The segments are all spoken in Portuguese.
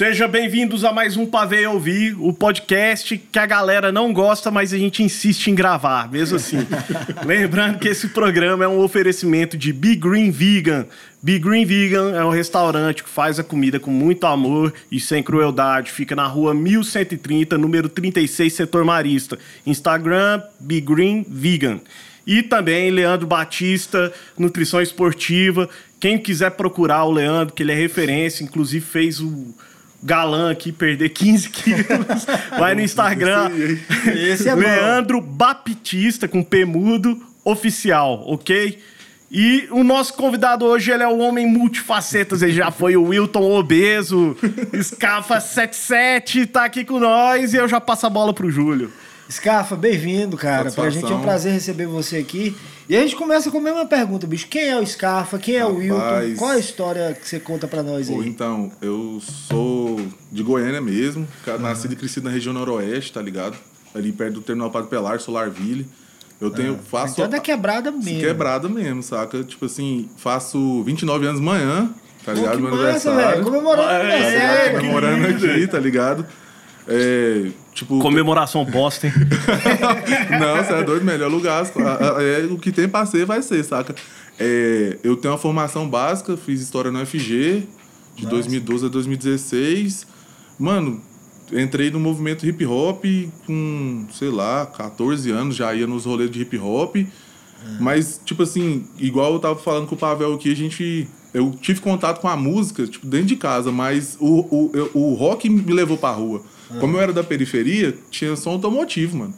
Seja bem-vindos a mais um Pavê Ouvir, o podcast que a galera não gosta, mas a gente insiste em gravar, mesmo assim. Lembrando que esse programa é um oferecimento de Be Green Vegan. Be Green Vegan é um restaurante que faz a comida com muito amor e sem crueldade. Fica na rua 1130, número 36, setor marista. Instagram, Be Green Vegan. E também Leandro Batista, Nutrição Esportiva. Quem quiser procurar o Leandro, que ele é referência, inclusive fez o galã aqui perder 15 quilos. Vai no Instagram. Esse é. Leandro Baptista, com P mudo, oficial, ok? E o nosso convidado hoje, ele é um homem multifacetas. Ele já foi o Wilton Obeso, Scafa 77, tá aqui com nós. E eu já passo a bola pro Júlio. Scafa, bem-vindo, cara. Pra Satisfação. gente é um prazer receber você aqui. E a gente começa com a mesma pergunta, bicho. Quem é o Scafa? Quem é o Wilton? Rapaz. Qual a história que você conta pra nós Pô, aí? então, eu sou de Goiânia mesmo, nascido e crescido na região noroeste, tá ligado? Ali perto do Terminal Padre Pelar, Solarville. Eu tenho, faço... Então é da quebrada mesmo. Quebrada mesmo, saca? Tipo assim, faço 29 anos amanhã, tá Pô, ligado? que Meu massa, aniversário. Comemorando É, Tá aniversário. Comemorando aqui, tá ligado? É, tipo... Comemoração bosta, hein? Não, você é doido, melhor lugar. É, o que tem pra ser, vai ser, saca? É, eu tenho uma formação básica, fiz história no FG, de 2012 a 2016. Mano, entrei no movimento hip hop com, sei lá, 14 anos, já ia nos rolês de hip hop. Mas, tipo assim, igual eu tava falando com o Pavel aqui, a gente. Eu tive contato com a música, tipo, dentro de casa, mas o, o, o rock me levou pra rua. Como eu era da periferia, tinha som automotivo, mano.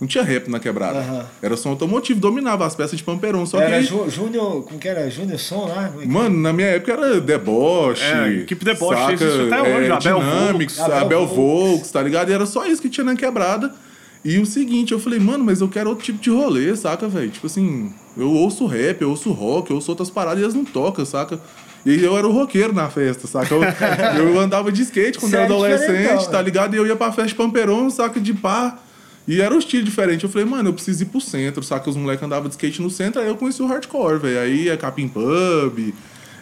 Não tinha rap na quebrada. Aham. Era som automotivo, dominava as peças de Pamperon. Só Era que. Jú- Júnior, como que era? Júnior Som lá? É Mano, na minha época era deboche. É, equipe deboche, saca? existe até hoje, é, Abel Dynamics, Volks. Abel Abel Volks, tá ligado? E era só isso que tinha na quebrada. E o seguinte, eu falei, mano, mas eu quero outro tipo de rolê, saca, velho? Tipo assim, eu ouço rap, eu ouço rock, eu ouço outras paradas e elas não tocam, saca? E eu era o roqueiro na festa, saca? Eu, eu andava de skate quando era é adolescente, tá né? ligado? E eu ia pra festa de Pamperon, saca, de pá. E era um estilo diferente. Eu falei, mano, eu preciso ir pro centro, saca? Os moleques andavam de skate no centro, aí eu conheci o hardcore, velho. Aí é Capim Pub,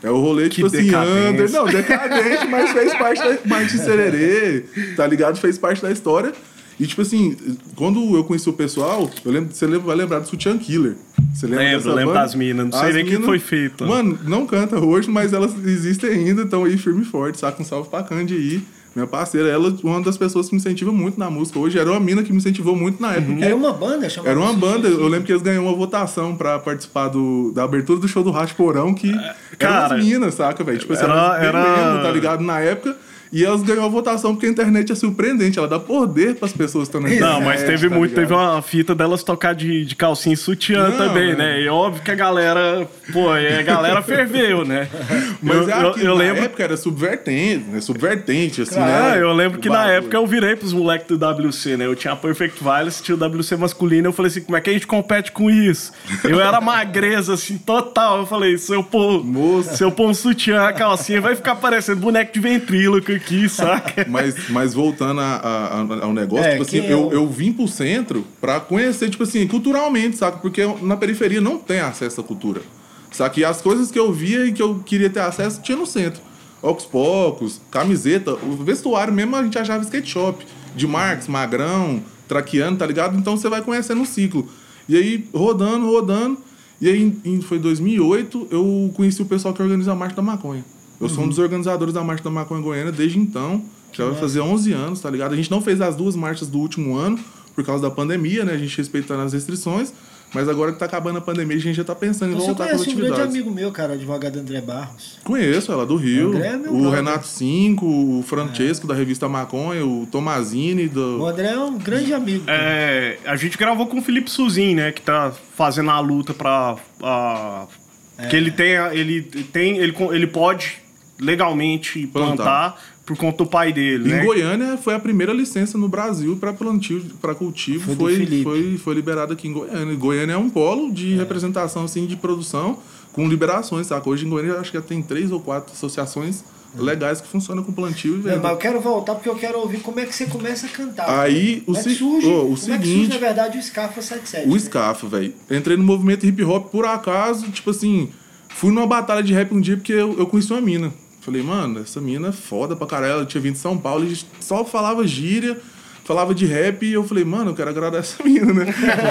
é o rolê, tipo assim, decadência. under. Não, decadente, mas fez parte da Martin Sererê, tá ligado? Fez parte da história. E, tipo assim, quando eu conheci o pessoal, eu lembro, você vai lembrar do Sutiã Killer. Você lembra Lembro, dessa lembro banda? das minas. Não sei As nem o que foi feito. Mano, não canta hoje, mas elas existem ainda, estão aí firme e forte, saca? Um salve pra Candy aí. Minha parceira, ela é uma das pessoas que me incentiva muito na música hoje. Era uma mina que me incentivou muito na época. porque Era uma banda? chamava era uma banda, eu lembro que eles ganharam uma votação pra participar do, da abertura do show do Racho Porão, que cara, eram as minas, saca, velho? Tipo assim, era- era- mesmo, tá ligado? Na época. E elas ganhou a votação porque a internet é surpreendente, ela dá poder pras pessoas que estão na internet. Não, mas teve tá muito, ligado? teve uma fita delas tocar de, de calcinha e sutiã Não, também, é. né? E óbvio que a galera, pô, a galera ferveu, né? Mas eu, é eu, aquilo, eu na lembro. época era subvertente, né? Subvertente, assim, Ah, né? eu lembro que na época eu virei pros moleques do WC, né? Eu tinha a Perfect Violence, tinha o WC masculino. Eu falei assim, como é que a gente compete com isso? Eu era magreza, assim, total. Eu falei, se eu pôr, Moça. se eu pôr um sutiã, a calcinha, vai ficar parecendo boneco de ventríloco aqui, saca? Mas, mas voltando a- a- ao negócio, É, tipo assim, eu, o- eu vim pro centro pra conhecer, tipo assim, culturalmente, saca? Porque na periferia não tem acesso à cultura. Saca? E as coisas que eu via e que eu queria ter acesso tinha no centro. Ocos Pocos, camiseta, o vestuário mesmo a gente achava skate shop. De Marx, Magrão, Traquiano, tá ligado? Então você vai conhecendo um ciclo. E aí, rodando, rodando. E aí, em, foi 2008, eu conheci o pessoal que organiza a Marcha da Maconha. Eu sou um dos organizadores da Marcha da Maconha Goiânia desde então. Já vai fazer 11 anos, tá ligado? A gente não fez as duas marchas do último ano por causa da pandemia, né? A gente respeitando as restrições. Mas agora que tá acabando a pandemia, a gente já tá pensando em Você voltar com as conhece um grande atividades. amigo meu, cara, o advogado André Barros. Conheço ela do Rio. André é meu o brother. Renato Cinco, o Francesco da revista Maconha, o Tomazini O do. André é um grande amigo. É, a gente gravou com o Felipe Suzin, né? Que tá fazendo a luta pra. a- Que ele tem. a- Ele tem. Ele, ele pode legalmente plantar, Plantar. por conta do pai dele, Em né? Goiânia foi a primeira licença no Brasil para plantio, para cultivo, Foi foi, foi, foi liberada aqui em Goiânia. Goiânia é um polo de representação assim de produção com liberações, saca? Hoje em Goiânia acho que já tem três ou quatro associações legais que funcionam com plantio e Não, venda. mas eu quero voltar porque eu quero ouvir como é que você começa a cantar. Aí, o como é que se- surge, ô, o como é que surge, seguinte- na verdade, o Scarfa 77. O né? Scafa, velho. Entrei no movimento hip hop por acaso, tipo assim, fui numa batalha de rap um dia porque eu, eu conheci uma mina. Falei, mano, essa mina é foda pra caralho. Ela tinha vindo de São Paulo e só falava gíria, falava de rap. E eu falei, mano, eu quero agradar essa mina, né?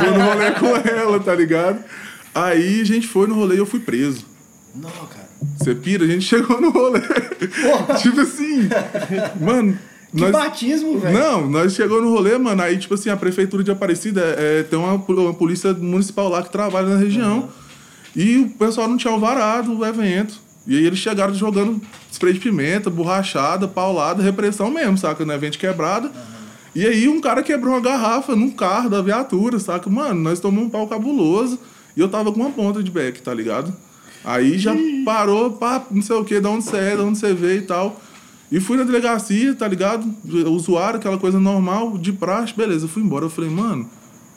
Vou no rolê com ela, tá ligado? Aí a gente foi no rolê e eu fui preso. Não, cara. Você pira? A gente chegou no rolê. tipo assim, mano. Que nós- batismo, velho. Não, nós chegou no rolê, mano. Aí, tipo assim, a prefeitura de Aparecida é, tem uma, uma polícia municipal lá que trabalha na região. E o pessoal não tinha alvarado o evento. E aí eles chegaram jogando spray de pimenta, borrachada, paulada, repressão mesmo, saca? No evento de quebrada. E aí um cara quebrou uma garrafa num carro da viatura, saca? Mano, nós tomamos um pau cabuloso. E eu tava com uma ponta de beck, tá ligado? Aí já parou, pá, não sei o que, de onde você é, de onde você veio e tal. E fui na delegacia, tá ligado? Usuário, aquela coisa normal, de praxe, beleza. Eu fui embora. Eu falei, mano,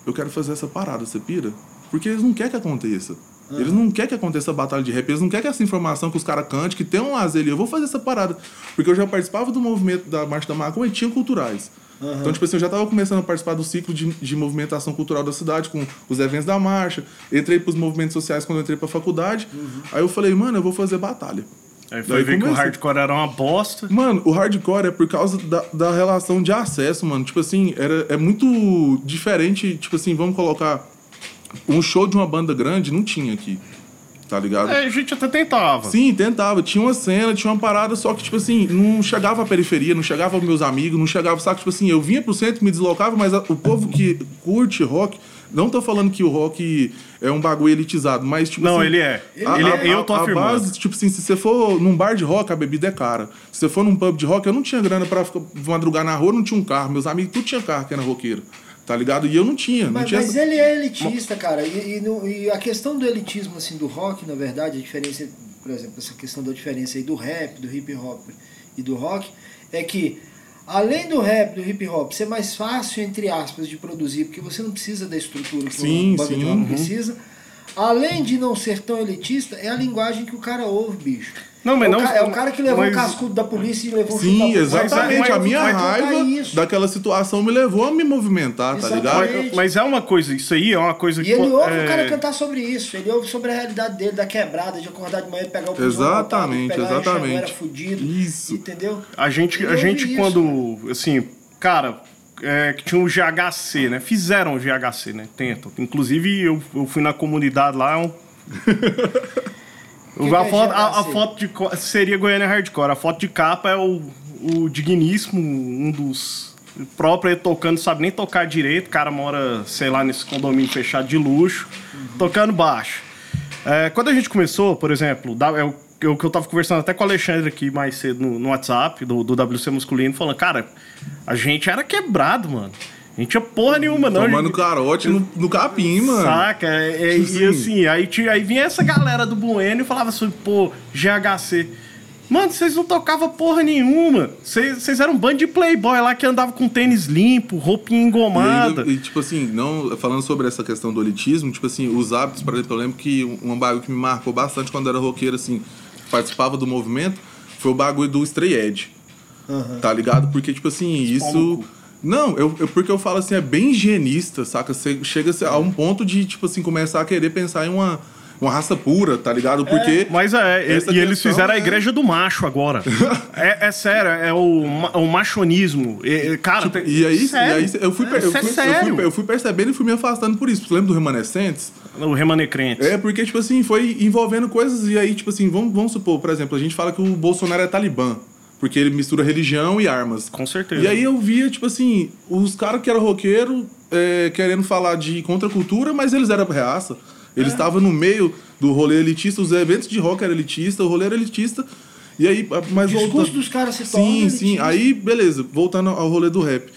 eu quero fazer essa parada, você pira? Porque eles não querem que aconteça. Eles não querem que aconteça a batalha de rap, eles não querem que essa informação que os caras cantem, que tem um lazer ali. Eu vou fazer essa parada. Porque eu já participava do movimento da Marcha da Maconha e tinha culturais. Então, tipo assim, eu já tava começando a participar do ciclo de, de movimentação cultural da cidade, com os eventos da marcha. Entrei pros movimentos sociais quando eu entrei pra faculdade. Aí eu falei, mano, eu vou fazer batalha. Aí foi Daí ver que o hardcore era uma bosta. Mano, o hardcore é por causa da, da relação de acesso, mano. Tipo assim, era, é muito diferente. Tipo assim, vamos colocar. Um show de uma banda grande não tinha aqui. Tá ligado? É, a gente até tentava. Sim, tentava. Tinha uma cena, tinha uma parada, só que, tipo assim, não chegava à periferia, não chegava aos meus amigos, não chegava, sabe? Tipo assim, eu vinha pro centro, me deslocava, mas a- o povo que curte rock, não tô falando que o rock é um bagulho elitizado, mas, tipo Não, assim. ele é. a- Ele- a- eu tô a afirmando. base, tipo assim, se você for num bar de rock, a bebida é cara. Se você for num pub de rock, eu não tinha grana pra ficar, madrugar na rua, não tinha um carro. Meus amigos, tudo tinha carro que era roqueiro. Tá ligado? E eu não tinha. não Mas, tinha mas essa- ele é elitista, cara. E, e no- e a questão do elitismo, assim, do rock, na verdade, a diferença, por exemplo, essa questão da diferença aí do rap, do hip hop e do rock, é que além do rap, do hip hop, ser mais fácil, entre aspas, de produzir, porque você não precisa da estrutura que Sim, o banda de sim, rock uhum. precisa. Além de não ser tão elitista, é a linguagem que o cara ouve, bicho. Não, mas é, não- o ca- é o cara que levou mas- o cascudo da polícia e levou o Sim, chute da- exatamente. mas- a minha mas- raiva isso. daquela situação me levou a me movimentar, tá ligado? Exatamente. Mas, mas é uma coisa, isso aí é uma coisa E ele ouve é, o cara cantar sobre isso, ele ouve sobre a realidade dele, da quebrada, de acordar de manhã e pegar o Exatamente, pegar exatamente. Enxaguara fudido, Isso. entendeu? A gente, Ele a gente isso, quando, assim, cara, é, que tinha o GHC, né? Fizeram o GHC, né? Tentam. Inclusive, eu, eu fui na comunidade lá, é um... que a, é foto, a, a GHC? foto de seria Goiânia Hardcore. A foto de capa é o, o digníssimo, um dos próprio ele tocando, sabe nem tocar direito. O cara mora, sei lá, nesse condomínio fechado de luxo, tocando baixo. É, quando a gente começou, por exemplo, da- o que eu tava conversando até com o Alexandre aqui mais cedo no, no WhatsApp, do, do WC Masculino, falando, cara, a gente era quebrado, mano. A gente tinha porra nenhuma, não. Tomando gente- carote no, no capim, mano. Saca? É, é, Tipo e assim. assim, aí, tinha- aí vinha essa galera do Bueno e falava assim, pô, GHC. Mano, vocês não tocavam porra nenhuma. Vocês eram um bando de playboy lá que andava com tênis limpo, roupinha E, engomada. ainda- e, tipo assim, não, falando sobre essa questão do elitismo, tipo assim, os hábitos, por exemplo, eu lembro que um, um bagulho que me marcou bastante quando eu era roqueiro, assim, participava do movimento, foi o bagulho do Stray Edge. Tá ligado? Porque, tipo assim, isso. Não, eu, eu- porque eu falo assim, é bem higienista, saca? Você chega a um ponto de, tipo assim, começar a querer pensar em uma, uma raça pura, tá ligado? Porque. Mas é, e- e eles fizeram a é- igreja do macho agora. é, é sério, é o, o machonismo. Cara, tem- Tipo, E aí, sério. e aí eu, fui, eu, é fui, eu, sério. fui, eu fui percebendo e fui me afastando por isso. Você lembra do Remanescentes? O Remanescentes. É, porque, tipo assim, foi envolvendo coisas e aí, tipo assim, vamos, vamos supor, por exemplo, a gente fala que o Bolsonaro é talibã, porque ele mistura religião e armas. Com certeza. E aí eu via, tipo assim, os caras que eram roqueiro é, querendo falar de contracultura, mas eles eram reaça. Eles É. estavam no meio do rolê elitista, os eventos de rock eram elitista, o rolê era elitista. E aí, mas O discurso voltando- dos caras se torna Sim, sim. elitista. Aí, beleza, voltando ao rolê do rap.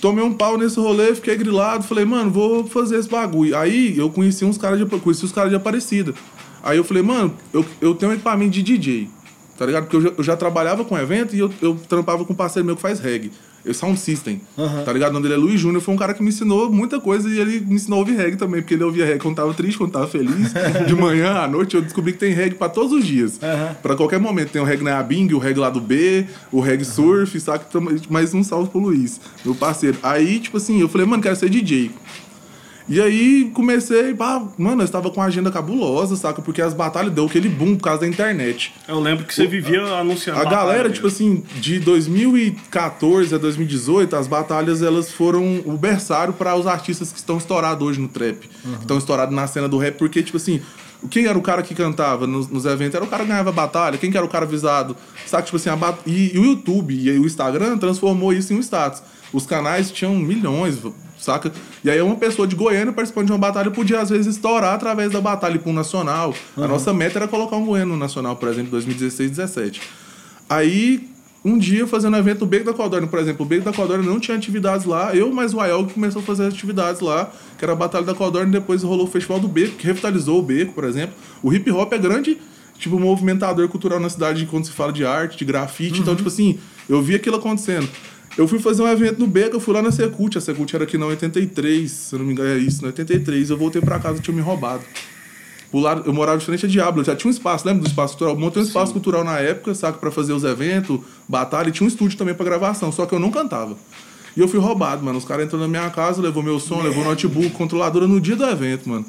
Tomei um pau nesse rolê, fiquei grilado, falei, mano, vou fazer esse bagulho. Aí eu conheci uns caras de, conheci os caras de Aparecida. Aí eu falei, mano, eu, eu tenho um equipamento de DJ, tá ligado? Porque eu já, eu já trabalhava com evento e eu, eu trampava com um parceiro meu que faz reggae. Eu Sound System, tá ligado? O nome dele é Luiz Júnior, foi um cara que me ensinou muita coisa e ele me ensinou a ouvir reggae também, porque ele ouvia reggae quando tava triste, quando tava feliz. De manhã à noite eu descobri que tem reggae pra todos os dias. Pra qualquer momento. Tem o reggae na Bing, o reggae lá do B, o reggae surf, saca? Mais um salve pro Luiz, meu parceiro. Aí, tipo assim, eu falei, mano, quero ser DJ. E aí comecei, pá, mano, eu estava com uma agenda cabulosa, saca? Porque as batalhas deu aquele boom por causa da internet. Eu lembro que você vivia anunciando. A galera, tipo assim, de 2014 a 2018, as batalhas elas foram o berçário para os artistas que estão estourados hoje no trap, que estão estourados na cena do rap, porque, tipo assim, quem era o cara que cantava nos, nos eventos? Era o cara que ganhava batalha, quem que era o cara visado? Saca, tipo assim, a bat... e, e o YouTube e o Instagram transformou isso em um status. Os canais tinham milhões, saca? E aí uma pessoa de Goiânia participando de uma batalha podia, às vezes, estourar através da batalha para um nacional. A nossa meta era colocar um goiano no nacional, por exemplo, 2016, 17. Aí, um dia, fazendo evento no Beco da Codorna, por exemplo, o Beco da Codorna não tinha atividades lá, eu mais o Aiel que começou a fazer atividades lá, que era a Batalha da Codorna, e depois rolou o Festival do Beco, que revitalizou o Beco, por exemplo. O hip hop é grande, tipo, movimentador cultural na cidade quando se fala de arte, de grafite, então, tipo assim, eu vi aquilo acontecendo. Eu fui fazer um evento no Beco, eu fui lá na Secult, a Secult era aqui na 83, se eu não me engano é isso, na 83, eu voltei pra casa, tinha me roubado. O lado, eu morava de frente a Diablo, eu já tinha um espaço, lembra do espaço cultural? Montei um espaço cultural na época, sabe, pra fazer os eventos, batalha, e tinha um estúdio também pra gravação, só que eu não cantava. E eu fui roubado, mano. Os caras entrou na minha casa, levou meu som, levou notebook, controladora no dia do evento, mano.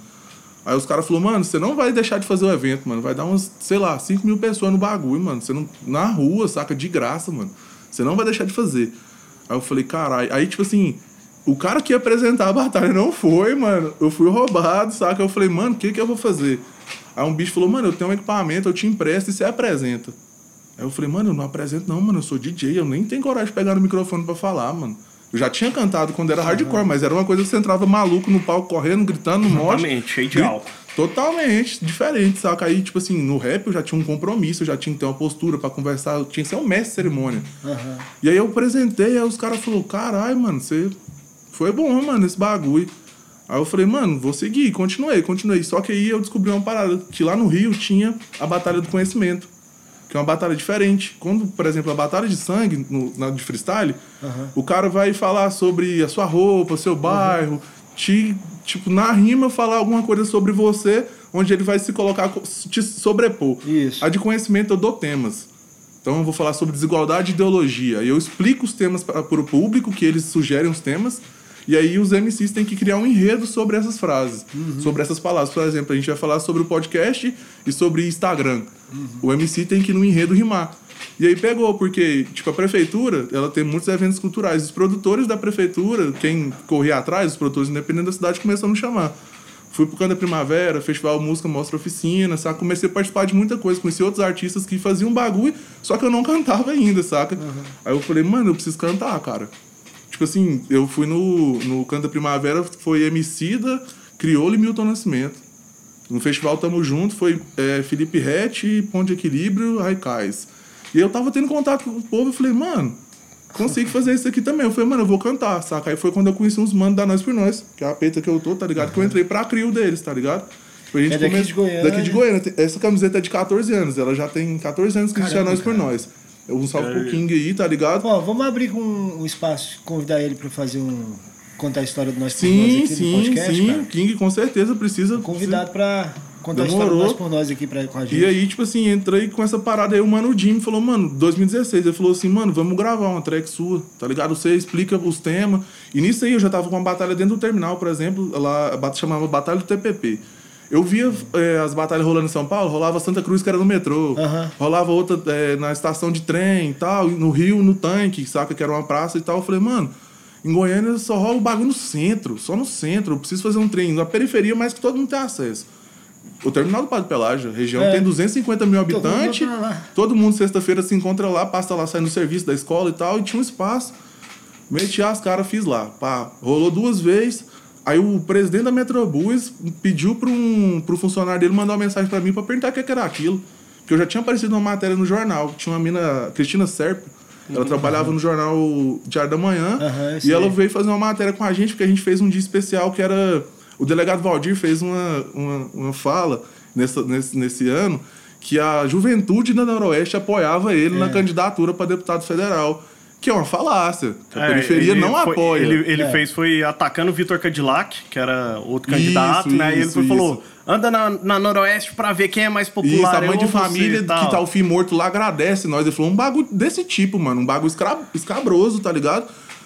Aí os caras falaram, mano, você não vai deixar de fazer o evento, mano. Vai dar uns, sei lá, 5 mil pessoas no bagulho, mano. Você não. Na rua, saca? De graça, mano. Você não vai deixar de fazer. Aí eu falei, caralho. Aí, tipo assim, o cara que ia apresentar a batalha não foi, mano. Eu fui roubado, saca? Eu falei, mano, o que que eu vou fazer? Aí um bicho falou, mano, eu tenho um equipamento, eu te empresto e você apresenta. Aí eu falei, mano, eu não apresento não, mano, eu sou DJ, eu nem tenho coragem de pegar no microfone pra falar, mano. Eu já tinha cantado quando era hardcore, mas era uma coisa que você entrava maluco no palco, correndo, gritando, no mosh. Exatamente, cheio de álcool. Totalmente diferente, saca? Aí, tipo assim, no rap eu já tinha um compromisso, eu já tinha que ter uma postura pra conversar, eu tinha que ser um mestre de cerimônia. E aí eu apresentei, aí os caras falaram, caralho, mano, você foi bom, mano, esse bagulho. Aí eu falei, mano, vou seguir, continuei, continuei. Só que aí eu descobri uma parada, que lá no Rio tinha a Batalha do Conhecimento, que é uma batalha diferente. Quando, por exemplo, a batalha de sangue, no, na de freestyle, o cara vai falar sobre a sua roupa, seu bairro, te, tipo, na rima falar alguma coisa sobre você, onde ele vai se colocar, co- te sobrepor. Isso. A de conhecimento eu dou temas. Então eu vou falar sobre desigualdade e ideologia. E eu explico os temas para o público, que eles sugerem os temas. E aí os MCs têm que criar um enredo sobre essas frases, sobre essas palavras. Por exemplo, a gente vai falar sobre o podcast e sobre Instagram. O MC tem que no enredo rimar. E aí pegou, porque, tipo, a prefeitura, ela tem muitos eventos culturais. Os produtores da prefeitura, quem corria atrás, os produtores independentes da cidade, começaram a me chamar. Fui pro Canto da Primavera, Festival Música Mostra Oficina, saca? Comecei a participar de muita coisa, conheci outros artistas que faziam bagulho, só que eu não cantava ainda, saca? Aí eu falei, mano, eu preciso cantar, cara. Tipo assim, eu fui no, no Canto da Primavera, foi Emicida, Criolo e Milton Nascimento. No festival Tamo Junto foi é, Felipe Rett, Ponto de Equilíbrio, Raikais. E eu tava tendo contato com o povo e falei, mano, consigo fazer isso aqui também. Eu falei, mano, eu vou cantar, saca? Aí foi quando eu conheci uns manos da Nós por Nós, que é a peita que eu tô, tá ligado? Que eu entrei pra crio deles, tá ligado? A gente É daqui de Goiânia. Daqui de Goiânia. Essa camiseta é de 14 anos, ela já tem 14 anos que existe a Caramba, Nós por cara. Nós. Eu um salve pro King aí, tá ligado? Ó, vamos abrir com um espaço, convidar ele pra fazer um. contar a história do Nós por Nós Sim, aqui no sim, podcast, sim. cara. King com certeza precisa. Convidado pra contar a Demorou. por Nós aqui pra, com a gente. E aí, tipo assim, entrei com essa parada aí, o mano Jim falou, mano, 2016, ele falou assim, mano, vamos gravar uma track sua, tá ligado? Você explica os temas. E nisso aí eu já tava com uma batalha dentro do terminal, por exemplo, lá chamava Batalha do TPP. Eu via eh, as batalhas rolando em São Paulo, rolava Santa Cruz, que era no metrô. Aham. Rolava outra eh, na estação de trem e tal, no Rio, no tanque, saca? Que era uma praça e tal. Eu falei, mano, em Goiânia só rola o bagulho no centro, só no centro. Eu preciso fazer um trem na periferia, mas que todo mundo tem acesso. O terminal do Padre Pelágio, a região É. tem 250 mil Todo mundo habitantes. vai pra lá. Todo mundo sexta-feira se encontra lá, passa lá, sai no serviço da escola e tal, e tinha um espaço. Meti as caras, fiz lá. Pá, rolou duas vezes. Aí o presidente da Metrobus pediu para um, pro funcionário dele mandar uma mensagem para mim para perguntar o que que era aquilo. Porque eu já tinha aparecido uma matéria no jornal. Tinha uma mina, Cristina Serpa, ela trabalhava no jornal Diário da Manhã. Eu e ela veio fazer uma matéria com a gente, porque a gente fez um dia especial que era. O delegado Valdir fez uma, uma, uma fala nessa, nesse, nesse ano que a juventude da Noroeste apoiava ele É. na candidatura para deputado federal. Que é uma falácia. A É, periferia não foi- apoia. Ele, ele É. fez, foi atacando o Vitor Cadillac, que era outro Isso, candidato, né? E ele isso, foi, falou: isso. anda na, na Noroeste pra ver quem é mais popular. Isso, a mãe de família que tá o filho morto lá agradece nós. Ele falou um bagulho desse tipo, mano. Um bagulho escra- escabroso, tá ligado?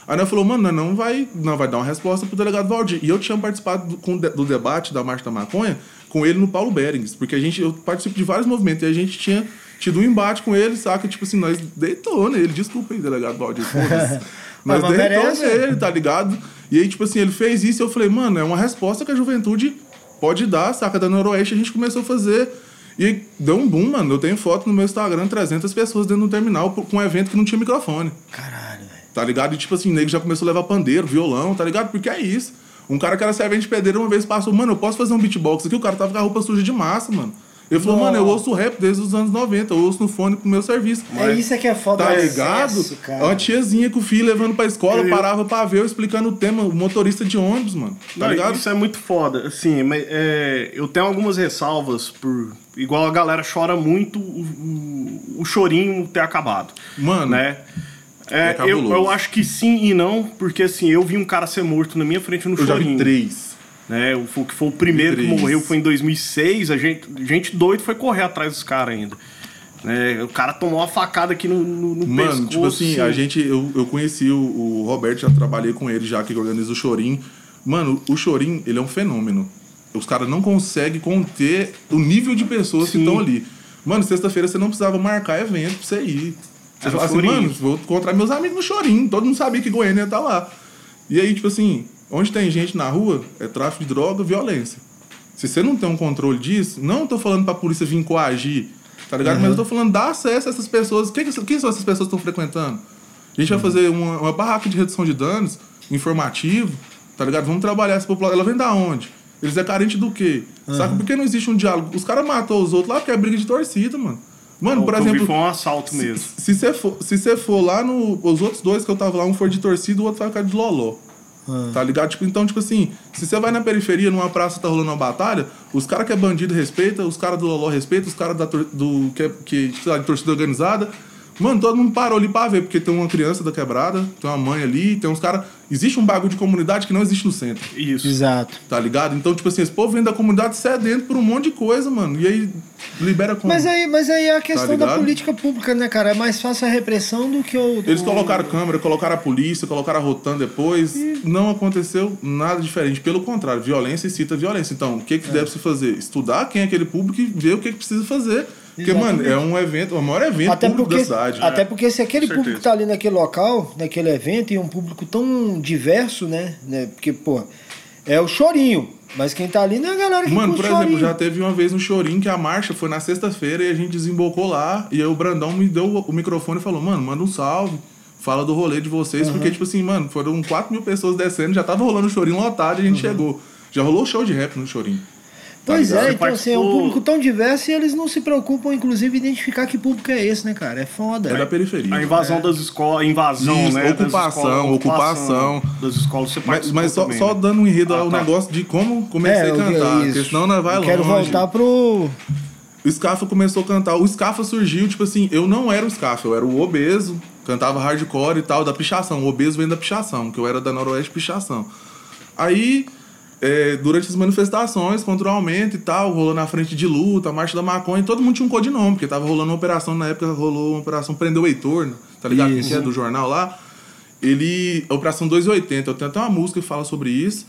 Aí nós falou, mano, nós não vai, não vai dar uma resposta pro delegado Valdir. E eu tinha participado do, do debate da Marcha da Maconha com ele no Paulo Berings, porque a gente, eu participo de vários movimentos e a gente tinha tido um embate com ele, saca? Tipo assim, nós deitou nele, desculpa aí, delegado Valdir, foda-se. Nós deitou nele, tá ligado? E aí, tipo assim, ele fez isso e eu falei, mano, é uma resposta que a juventude pode dar, saca? Da Noroeste a gente começou a fazer. E deu um boom, mano. Eu tenho foto no meu Instagram, 300 pessoas dentro do terminal com um evento que não tinha microfone. Caralho. Tá ligado? E tipo assim, o nego já começou a levar pandeiro, violão, tá ligado? Porque é isso. Um cara que era servente pedreiro uma vez passou, mano, eu posso fazer um beatbox aqui? O cara tava com a roupa suja de massa, mano. Ele falou, mano, eu ouço rap desde os anos 90, eu ouço no fone pro meu serviço. É isso é que é foda Tá do ligado? acesso, cara. Uma tiazinha com o filho levando pra escola, Eu- parava pra ver eu explicando o tema, o motorista de ônibus, mano. Tá Não, ligado? Isso é muito foda. Assim, mas, é, eu tenho algumas ressalvas por. Igual a galera chora muito o, o, o chorinho ter acabado. Mano, Né? É, é eu, eu acho que sim e não, porque assim, eu vi um cara ser morto na minha frente no eu já vi chorinho. três. Né? O, que foi o primeiro que morreu, foi em 2006. A gente, gente doido foi correr atrás dos caras ainda. Né? O cara tomou uma facada aqui no, no, no Mano, pescoço. tipo assim, a gente, eu, eu conheci o, o Roberto, já trabalhei com ele já, que organiza o Chorim. Mano, o Chorim, ele é um fenômeno. Os caras não conseguem conter o nível de pessoas que Sim. estão ali. Mano, sexta-feira você não precisava marcar evento pra você ir. Você fala assim, mano, vou encontrar meus amigos no Chorim. Todo mundo sabia que Goiânia ia estar lá. E aí, tipo assim, onde tem gente na rua, é tráfico de droga, violência. Se você não tem um controle disso, não tô falando pra polícia vir coagir, tá ligado? Mas eu tô falando dar acesso a essas pessoas. Quem, que- quem são essas pessoas que estão frequentando? A gente vai fazer uma, uma barraca de redução de danos, informativo, tá ligado? Vamos trabalhar essa população. Ela vem da onde? Eles é carente do quê? Sabe por que não existe um diálogo? Os caras matou os outros lá porque é briga de torcida, mano. Mano, por eu exemplo, foi um assalto mesmo. se você for, se você for lá no. Os outros dois que eu tava lá, um for de torcida, o outro vai ficar de loló. Tá ligado? Tipo, então, tipo assim, se você vai na periferia, numa praça tá rolando uma batalha, os caras que é bandido respeita, os caras do loló respeita, os caras do que, é- que sei lá, de torcida organizada. Mano, todo mundo parou ali pra ver, porque tem uma criança da quebrada, tem uma mãe ali, tem uns caras. Existe um bagulho de comunidade que não existe no centro. Isso. Exato. Tá ligado? Então, tipo assim, esse povo vem da comunidade sedento por um monte de coisa, mano. E aí libera como? Mas aí, mas aí é a questão da Tá ligado? política pública, né, cara? É mais fácil a repressão do que o. Eles o- colocaram câmera, colocaram a polícia, colocaram a Rotan depois. Não aconteceu nada diferente. Pelo contrário, violência incita violência. Então, o que, É. que deve se fazer? Estudar quem é aquele público e ver o que, que precisa fazer. Porque, mano, é um evento, o maior evento Até público porque, da cidade. até porque se aquele público tá ali naquele local, naquele evento, e um público tão diverso, né? né? Porque, pô, é o chorinho. Mas quem tá ali não é a galera que Mano, por exemplo, chorinho. já teve uma vez no Chorim que a marcha foi na sexta-feira e a gente desembocou lá. E aí o Brandão me deu o microfone e falou: Mano, manda um salve. Fala do rolê de vocês. Porque, tipo assim, mano, foram 4 mil pessoas descendo, já tava rolando o Chorim lotado e a gente chegou. Já rolou show de rap no Chorim. Tá Pois é, então assim, é um público tão diverso e eles não se preocupam, inclusive, em identificar que público é esse, né, cara? É foda. É da periferia. A invasão das escolas, invasão, Isso, né? ocupação, escolas, ocupação. das escolas, você Mas, mas só, também, só né? dando um enredo Ah, ao tá. negócio de como comecei É, a cantar. Porque senão nós vai Eu longe. Quero voltar pro. O Scafa começou a cantar. O Scafa surgiu, tipo assim, eu não era o Scafa, eu era o obeso, cantava hardcore e tal, da pichação. O obeso vem da pichação, que eu era da Noroeste Pichação. Aí, é, durante as manifestações contra o aumento e tal, rolou na frente de luta, a marcha da maconha, todo mundo tinha um codinome, porque tava rolando uma operação, na época rolou uma operação Prendeu o Heitor, né? tá ligado? Isso. que é do jornal lá. Ele. a Operação 280, eu tenho até uma música que fala sobre isso.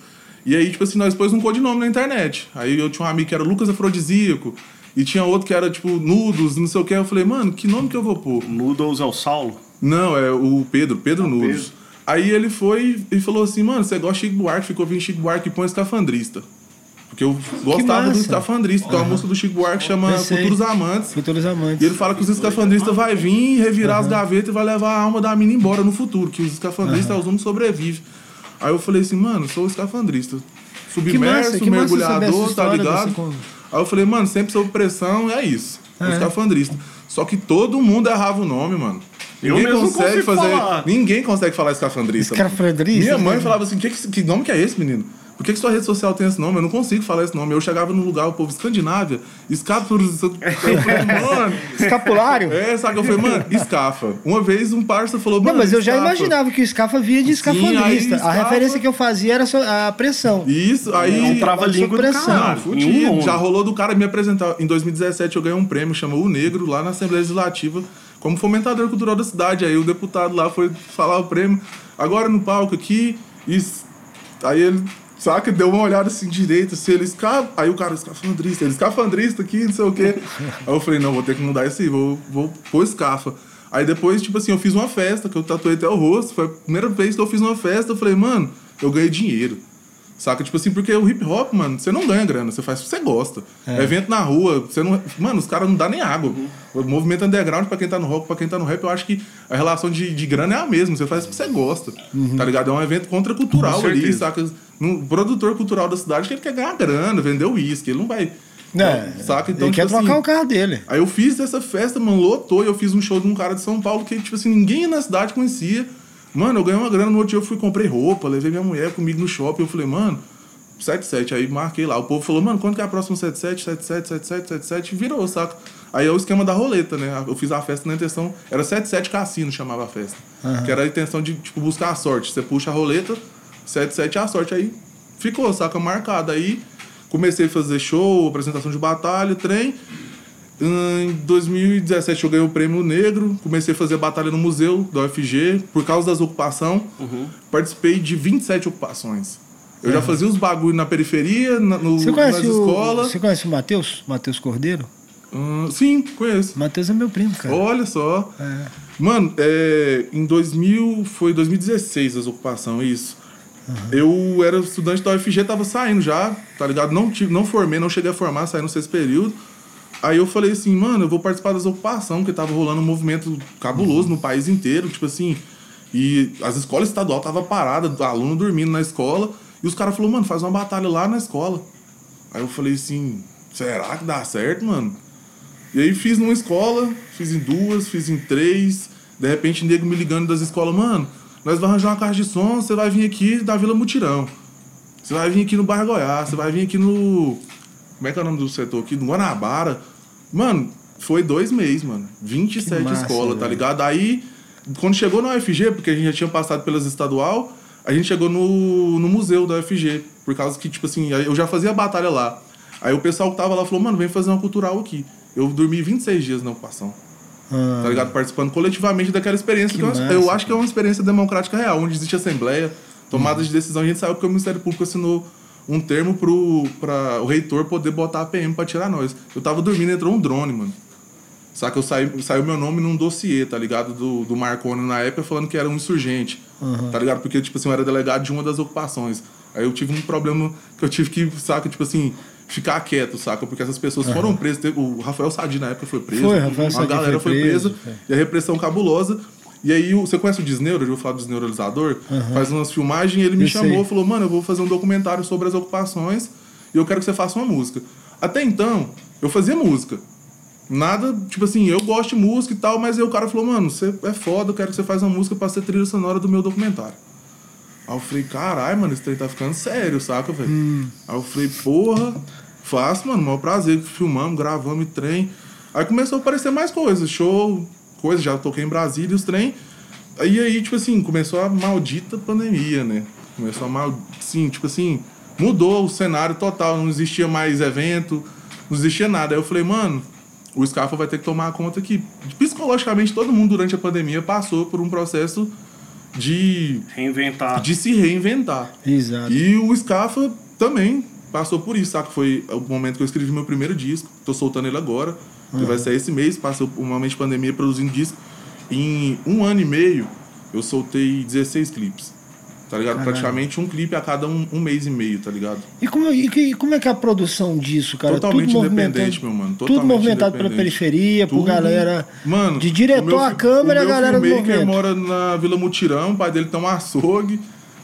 E aí, tipo assim, nós pôs um codinome na internet. Aí eu tinha um amigo que era Lucas Afrodisíaco. E tinha outro que era, tipo, Nudos, não sei o que. Eu falei, mano, que nome que eu vou pôr? Noodles é o Saulo? Não, é o Pedro, Pedro Nudos. Pedro. Aí ele foi e falou assim, mano, você gosta de Chico Buarque? Ficou ouvindo Chico Buarque e põe escafandrista. Porque eu gostava do escafandrista. Então a música do Chico Buarque chama. Futuros Amantes. Futuros amantes. E ele fala que os escafandristas vai vir, revirar as gavetas e vai levar a alma da mina embora no futuro, que os escafandristas uhum. não sobrevivem. Aí eu falei assim, mano, sou escafandrista. Submerso, que massa essa mergulhador, tá ligado? desse Aí eu falei, mano, sempre sob pressão, é isso. É. Escafandrista. Só que todo mundo errava o nome, mano. Eu Ninguém mesmo não consegue consigo fazer. falar. Ninguém consegue falar escafandrista. Escafandrista, Minha mãe né? falava assim: que, que, nome que é esse, menino? Por que, que sua rede social tem esse nome? Eu não consigo falar esse nome. Eu chegava num lugar, o povo Escandinávia, escafandrista. Eu falei, mano. Escapulário? É, sabe? Eu falei, mano, escafa. Uma vez um parça falou, Não, mano. mas eu já escafa. imaginava que o Scafa via de escafandrista. aí A escafa- referência que eu fazia era só a pressão. Isso, aí. É um trava-língua do pressão. Não, caralho. fudido. Já rolou do cara me apresentar. Em 2017 eu ganhei um prêmio, chamou o Negro, lá na Assembleia Legislativa, como fomentador cultural da cidade. Aí o deputado lá foi falar o prêmio. agora no palco aqui. E aí ele, saca, deu uma olhada assim direita, assim, ele esca... Aí o cara, escafandrista, ele escafandrista aqui, não sei o quê. aí eu falei, não, vou ter que mudar isso aí, vou, vou pôr escafa. Aí depois, tipo assim, eu fiz uma festa, que eu tatuei até o rosto. Foi a primeira vez que eu fiz uma festa, eu falei, mano, eu ganhei dinheiro. Saca? Tipo assim, porque o hip hop, mano, você não ganha grana, você faz o que você gosta. É. Evento na rua, você não. Mano, os caras não dão nem água. Uhum. O movimento underground, pra quem tá no rock, pra quem tá no rap, eu acho que a relação de, de grana é a mesma. Você faz o que você gosta. Uhum. Tá ligado? É um evento contracultural ali, saca? Um produtor cultural da cidade que ele quer ganhar grana, vender uísque. Ele não vai. É, saca? Então, ele tipo quer assim, trocar o carro dele. Aí eu fiz essa festa, mano, lotou, e eu fiz um show de um cara de São Paulo que, tipo assim, ninguém na cidade conhecia. Mano, eu ganhei uma grana, no outro dia eu fui, comprei roupa, levei minha mulher comigo no shopping, eu falei, mano, 77. Aí marquei lá. O povo falou, mano, quando que é a próxima 77? 77, 77, 77. Virou, saca? Aí é o esquema da roleta, né? Eu fiz a festa na intenção. Era 77 Cassino, chamava a festa. Uhum. Que era a intenção de, tipo, buscar a sorte. Você puxa a roleta, 77 é a sorte. Aí ficou, saca? Marcado. Aí comecei a fazer show, apresentação de batalha, trem. Em 2017 eu ganhei o prêmio negro, comecei a fazer batalha no museu da UFG, por causa das ocupações. Uhum. Participei de 27 ocupações. Eu já fazia os bagulho na periferia, na, no, você conhece nas escolas. Você conhece o Matheus? Matheus Cordeiro? Uh, sim, conheço. Matheus é meu primo, cara. Olha só. É. Mano, é, em 2000, foi 2016 as ocupações, isso. Uhum. Eu era estudante da UFG, tava saindo já, tá ligado? Não, tive, não formei, não cheguei a formar, saí no sexto período. Aí eu falei assim, mano, eu vou participar das ocupações, porque tava rolando um movimento cabuloso uhum. no país inteiro, tipo assim. E as escolas estaduais tava parada, aluno dormindo na escola. E os caras falaram, mano, faz uma batalha lá na escola. Aí eu falei assim, será que dá certo, mano? E aí fiz numa escola, fiz em duas, fiz em três. De repente, nego me ligando das escolas, mano, nós vamos arranjar uma caixa de som, você vai vir aqui da Vila Mutirão. Você vai vir aqui no bairro Goiás, você vai vir aqui no. Como é que é o nome do setor aqui? No Guanabara. Mano, foi dois meses, mano. 27 escolas, tá ligado? Aí, quando chegou na UFG, porque a gente já tinha passado pelas estadual, a gente chegou no, no museu da UFG, por causa que, tipo assim, eu já fazia batalha lá. Aí o pessoal que tava lá falou, mano, vem fazer uma cultural aqui. Eu dormi 26 dias na ocupação. Ah. Tá ligado? Participando coletivamente daquela experiência. Que que eu, eu acho que é uma experiência democrática real, onde existe assembleia, tomada hum. de decisão. A gente saiu porque o Ministério Público assinou um termo pro, pra o reitor poder botar a PM pra tirar nós. Eu tava dormindo, entrou um drone, mano. Só que eu saí, saiu meu nome num dossiê, tá ligado? Do, do Marconi na época falando que era um insurgente. Uhum. Tá ligado? Porque, tipo assim, eu era delegado de uma das ocupações. Aí eu tive um problema que eu tive que, saca, tipo assim, ficar quieto, saca? Porque essas pessoas uhum. foram presas. O Rafael Sadi na época foi preso. Foi, Rafael Sadi. A galera foi, presa. Foi. E a repressão cabulosa. E aí, você conhece o Desneuro? Eu vou falar do desneuralizador. Uhum. Faz umas filmagens e ele me chamou e falou: Mano, eu vou fazer um documentário sobre as ocupações e eu quero que você faça uma música. Até então, eu fazia música. Nada, tipo assim, eu gosto de música e tal, mas aí o cara falou, mano, você é foda, eu quero que você faça uma música pra ser trilha sonora do meu documentário. Aí eu falei, caralho, mano, esse trem tá ficando sério, saca, velho? Hum. Aí eu falei, porra, faço, mano, maior prazer, filmamos, gravamos e trem. Aí começou a aparecer mais coisas, show, coisa, já toquei em Brasília, os trem. Aí aí, tipo assim, começou a maldita pandemia, né? Começou a mal, sim, tipo assim, mudou o cenário total, não existia mais evento, não existia nada. Aí eu falei, mano, o Scafa vai ter que tomar conta que psicologicamente todo mundo durante a pandemia passou por um processo de reinventar, de se reinventar. Exato. E o Scafa também passou por isso, sabe? Foi o momento que eu escrevi meu primeiro disco, tô soltando ele agora. Uhum. vai sair esse mês, passou um momento de pandemia produzindo disco. Em um ano e meio, eu soltei 16 clipes. Tá ligado? Caralho. Praticamente um clipe a cada um, um, mês e meio, tá ligado? E como, e, como é que é a produção disso, cara? Totalmente tudo independente, meu mano. Totalmente tudo movimentado pela periferia, tudo, por galera. Mano, de diretor a câmera, a galera do movimento. Mora na Vila Mutirão, o pai dele tem um açougue,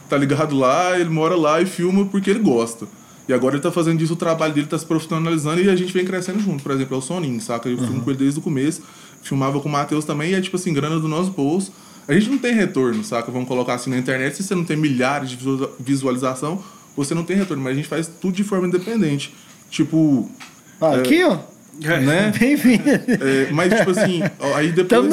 tá ligado lá, ele mora lá e filma porque ele gosta. E agora ele tá fazendo disso o trabalho dele, tá se profissionalizando e a gente vem crescendo junto. Por exemplo, é o Soninho, saca? Eu uhum. filmo com ele desde o começo, filmava com o Matheus também, e é tipo assim, grana do nosso bolso a gente não tem retorno, saca? Vamos colocar assim na internet, se você não tem milhares de visualização, você não tem retorno, mas a gente faz tudo de forma independente. Tipo. Ah, é, aqui, ó. Né? Bem-vindo. É, mas, tipo assim, aí depois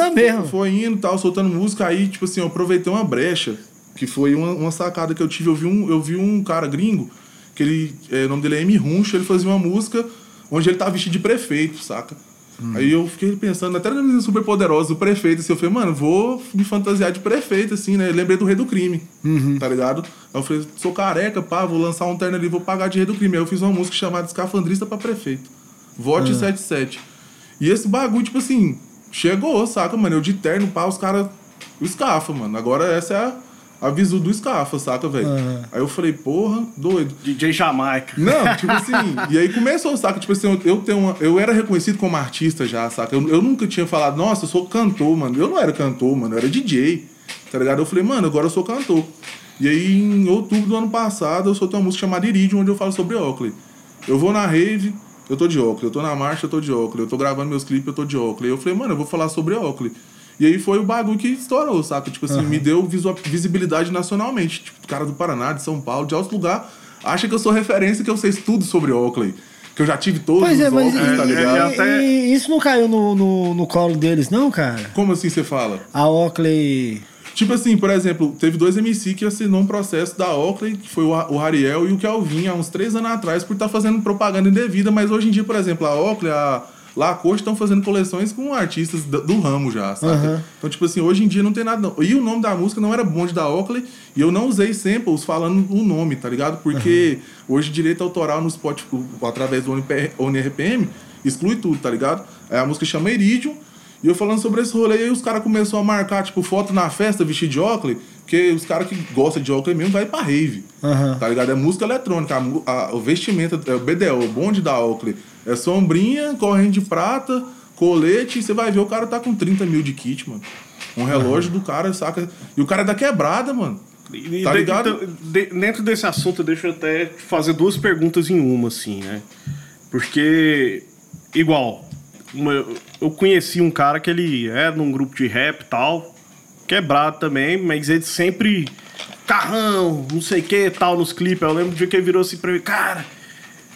foi indo tal, soltando música, aí, tipo assim, eu aproveitei uma brecha, que foi uma, uma sacada que eu tive. Eu vi um, eu vi um cara gringo, que ele. É, o nome dele é M. Runcho, ele fazia uma música onde ele tava vestido de prefeito, saca? Aí eu fiquei pensando, até na menina super poderosa, o prefeito, assim, eu falei, mano, vou me fantasiar de prefeito, assim, né? Eu lembrei do rei do crime, tá ligado? Aí eu falei, sou careca, pá, vou lançar um terno ali, vou pagar de rei do crime. Aí eu fiz uma música chamada Escafandrista pra Prefeito. Vote 77. E esse bagulho, tipo assim, chegou, saca, mano? Eu de terno, pá, os caras. O Scafa, mano. Agora essa é a, a visu do Scafa, saca, velho? Aí eu falei, porra, doido. DJ Jamaica. Não, tipo assim, e aí começou, saca? Tipo assim, eu, eu tenho uma, eu era reconhecido como artista já, saca? Eu, eu nunca tinha falado, nossa, eu sou cantor, mano. Eu não era cantor, mano, eu era DJ, tá ligado? Eu falei, mano, agora eu sou cantor. E aí, em outubro do ano passado, eu soltei uma música chamada Iridium, onde eu falo sobre Oakley. Eu vou na rave, eu tô de Oakley. Eu tô na marcha, eu tô de Oakley. Eu tô gravando meus clipes, eu tô de Oakley. Eu falei, mano, eu vou falar sobre Oakley. E aí foi o bagulho que estourou, saca? Tipo assim, me deu visibilidade nacionalmente. Tipo, cara do Paraná, de São Paulo, de outro lugar, acha que eu sou referência, que eu sei tudo sobre Oakley. Que eu já tive todos Pois é, os mas Oakleys, tá e- ligado? é, até- e isso não caiu no, no, no colo deles, não, cara? Como assim você fala? A Oakley. Tipo assim, por exemplo, teve dois MC que assinou um processo da Oakley, que foi o o Ariel e o Kelvin, há uns três anos atrás, por estar fazendo propaganda indevida, mas hoje em dia, por exemplo, a Oakley, a Lacoste estão fazendo coleções com artistas do, do ramo já, saca? Aham. Então, tipo assim, hoje em dia não tem nada. Não. E o nome da música não era bonde da Oakley, e eu não usei samples falando o nome, tá ligado? Porque hoje direito autoral no Spotify, através do ONRPM, exclui tudo, tá ligado? Aí a música chama Iridium, e eu falando sobre esse rolê, aí os caras começaram a marcar, tipo, foto na festa vestido de Oakley, porque os caras que gostam de Oakley mesmo vai pra rave. Aham. Tá ligado? É música eletrônica, a a- o vestimento, é o BDO, o bonde da Oakley. É sombrinha, corrente de prata, colete, e você vai ver o cara tá com 30 mil de kit, mano. Um relógio do cara, saca? E o cara é da quebrada, mano. E Tá ligado? então, de- dentro desse assunto, deixa eu até fazer duas perguntas em uma, assim, né? Porque, igual, uma- eu conheci um cara que ele é num grupo de rap e tal, quebrado também, mas ele sempre. Carrão, não sei o que tal, nos clipes. Eu lembro do dia que ele virou assim pra mim, cara,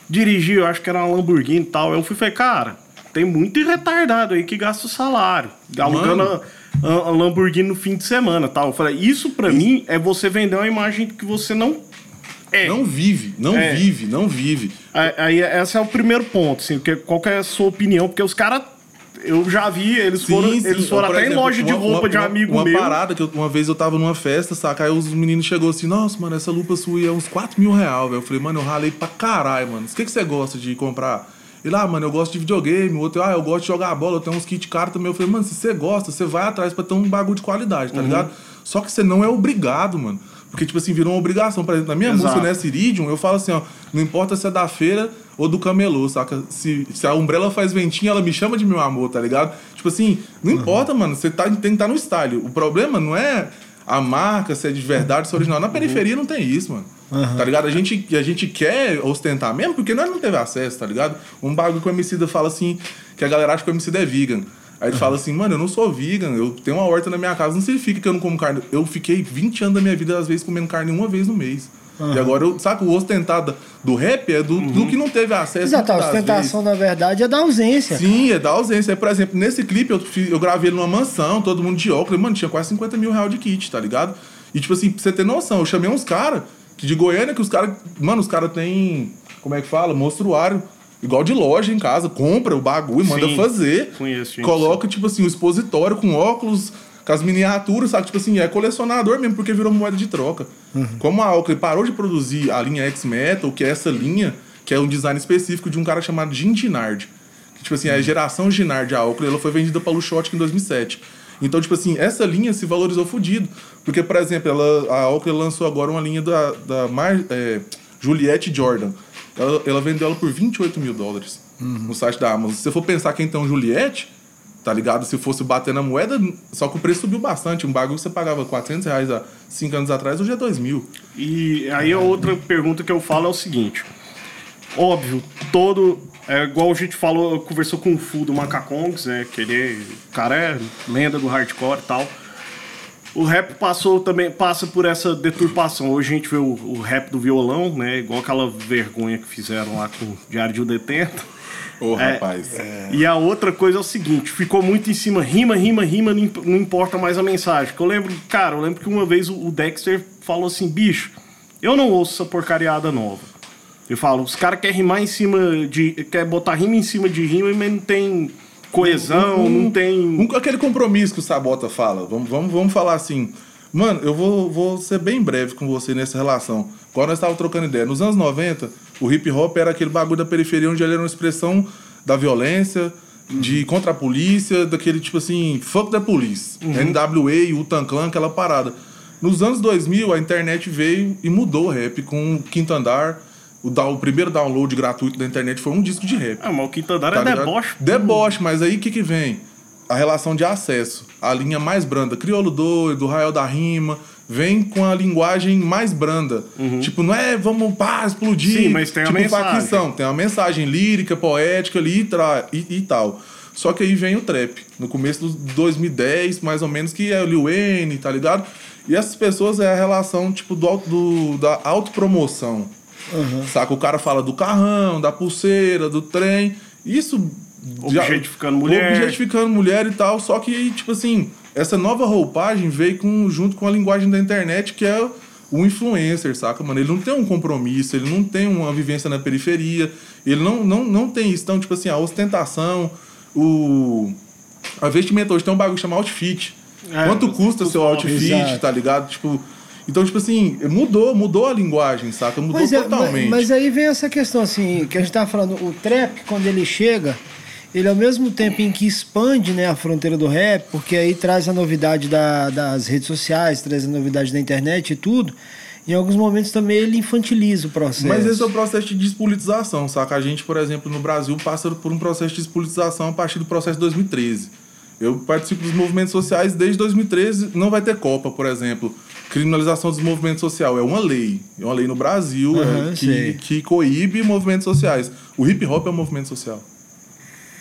dirigiu, eu acho que era uma Lamborghini e tal. Eu fui e falei, cara, tem muito retardado aí que gasta o salário, alugando a, a- a Lamborghini no fim de semana tal. Eu falei, isso pra mim é você vender uma imagem que você não é. Não vive, não É. vive, não vive. Aí, aí esse é o primeiro ponto, assim, porque qual que é a sua opinião? Porque os caras, eu já vi, eles foram, eles foram até em exemplo, loja de uma- roupa uma- de uma- amigo uma meu. parada que eu- uma vez eu tava numa festa, saca? Aí os meninos chegou assim, nossa, mano, essa lupa sua é uns 4 mil reais, velho. Eu falei, mano, eu ralei pra caralho, mano. O que, que você gosta de comprar? Ele, ah, mano, eu gosto de videogame. O outro, ah, eu gosto de jogar bola, eu tenho uns kits caros também. Eu falei, mano, se você gosta, você vai atrás pra ter um bagulho de qualidade, Uhum. tá ligado? Só que você não é obrigado, mano. Porque, tipo assim, virou uma obrigação. Por exemplo, na minha Exato. música, nessa Iridium, eu falo assim, ó, não importa se é da feira ou do camelô, saca? Se, se a Umbrella faz ventinho, ela me chama de meu amor, tá ligado? Tipo assim, não importa, mano, você tá, tem que estar no style. O problema não é a marca, se é de verdade, se é original. Na periferia não tem isso, mano. Tá ligado? A gente, a gente quer ostentar mesmo porque nós não teve acesso, tá ligado? Um bagulho que o Emicida fala assim, que a galera acha que o Emicida é vegan. Aí ele fala assim, mano, eu não sou vegan, eu tenho uma horta na minha casa, não significa que eu não como carne. Eu fiquei 20 anos da minha vida, às vezes, comendo carne uma vez no mês. E agora, eu, saca, o ostentado do rap é do, do que não teve acesso. Exato, a muitas vezes. ostentação, na verdade, é da ausência. Sim, é da ausência. Aí, por exemplo, nesse clipe eu, fiz- eu gravei ele numa mansão, todo mundo de óculos. Mano, tinha quase 50 mil reais de kit, tá ligado? E tipo assim, pra você ter noção, eu chamei uns caras de Goiânia que os caras. Mano, os caras têm. Como é que fala? Monstruário. Igual de loja em casa, compra o bagulho, manda Sim, fazer. conheço gente, Coloca, tipo assim, o expositório com óculos, com as miniaturas, sabe? Tipo assim, é colecionador mesmo, porque virou moeda de troca. Como a Oakley parou de produzir a linha X-Metal, que é essa linha, que é um design específico de um cara chamado Jim Ginard. Que, tipo assim, a geração Ginard, a Oakley, ela foi vendida pra Luxottica em 2007. Então, tipo assim, essa linha se valorizou fudido. Porque, por exemplo, ela, a Oakley lançou agora uma linha da, da Mar, é, Juliette Jordan. Ela, ela vendeu ela por 28 mil dólares no site da Amazon. Se você for pensar tem um Juliette, tá ligado? Se fosse bater na moeda, só que o preço subiu bastante. Um bagulho que você pagava 400 reais há 5 anos atrás, hoje é 2 mil. E aí a outra pergunta que eu falo é o seguinte. Óbvio, todo. É igual a gente falou, conversou com o Fu do Macacongs, né? Que ele cara é lenda do hardcore e tal. O rap passou também, passa por essa deturpação. Hoje a gente vê o, o rap do violão, né? Igual aquela vergonha que fizeram lá com o Diário de um Detento. Ô, É, rapaz. E a outra coisa é o seguinte, ficou muito em cima, rima, rima, rima, não imp- não importa mais a mensagem. Que eu lembro, cara, eu lembro que uma vez o Dexter falou assim, bicho, eu não ouço essa porcariada nova. Ele fala, os caras querem rimar em cima de. quer botar rima em cima de rima, mas não tem coesão, um- não tem. um- aquele compromisso que o Sabota fala. Vamos, vamos, vamos falar assim. Mano, eu vou, vou ser bem breve com você nessa relação. Quando nós estávamos trocando ideia, nos anos 90, o hip hop era aquele bagulho da periferia onde ele era uma expressão da violência, de contra a polícia, daquele tipo assim, fuck the police. NWA, Utan Clan, aquela parada. Nos anos 2000, a internet veio e mudou o rap com o Quinto Andar. O, down- o primeiro download gratuito da internet foi um disco de rap. Ah, mas o Quinto Andar Tá é ligado? deboche. Deboche, mas aí o que que vem? A relação de acesso. A linha mais branda. Crioulo doido, Rael da Rima. Vem com a linguagem mais branda. Tipo, não é vamos pá, explodir. Uhum. Sim, mas tem a tipo, mensagem. facção. Tem uma mensagem lírica, poética ali e, tra- e, e tal. Só que aí vem o trap. No começo dos 2010, mais ou menos, que é o Lil Wayne, tá ligado? E essas pessoas é a relação, tipo, do, do, da autopromoção. Saca? O cara fala do carrão, da pulseira, do trem. Isso. já- Objetificando mulher. Objetificando mulher e tal. Só que, tipo assim, essa nova roupagem veio com, junto com a linguagem da internet, que é o influencer, saca, mano? Ele não tem um compromisso, ele não tem uma vivência na periferia, ele não, não, não tem isso. Então, tipo assim, a ostentação, o. A vestimenta hoje tem um bagulho chamado outfit. É, Quanto custa seu outfit, tá ligado? Tipo. Então, tipo assim, mudou, mudou a linguagem, saca? Mudou é, totalmente. mas, mas aí vem essa questão assim, que a gente tava falando, o trap, quando ele chega, ele ao mesmo tempo em que expande né, a fronteira do rap, porque aí traz a novidade da- das redes sociais, traz a novidade da internet e tudo, em alguns momentos também ele infantiliza o processo. Mas esse é o processo de despolitização, saca? A gente, por exemplo, no Brasil passa por um processo de despolitização a partir do processo de 2013. Eu participo dos movimentos sociais desde 2013, não vai ter Copa, por exemplo. Criminalização dos movimentos sociais é uma lei. É uma lei no Brasil Aham, é, sei. que, que coíbe movimentos sociais. O hip hop é um movimento social.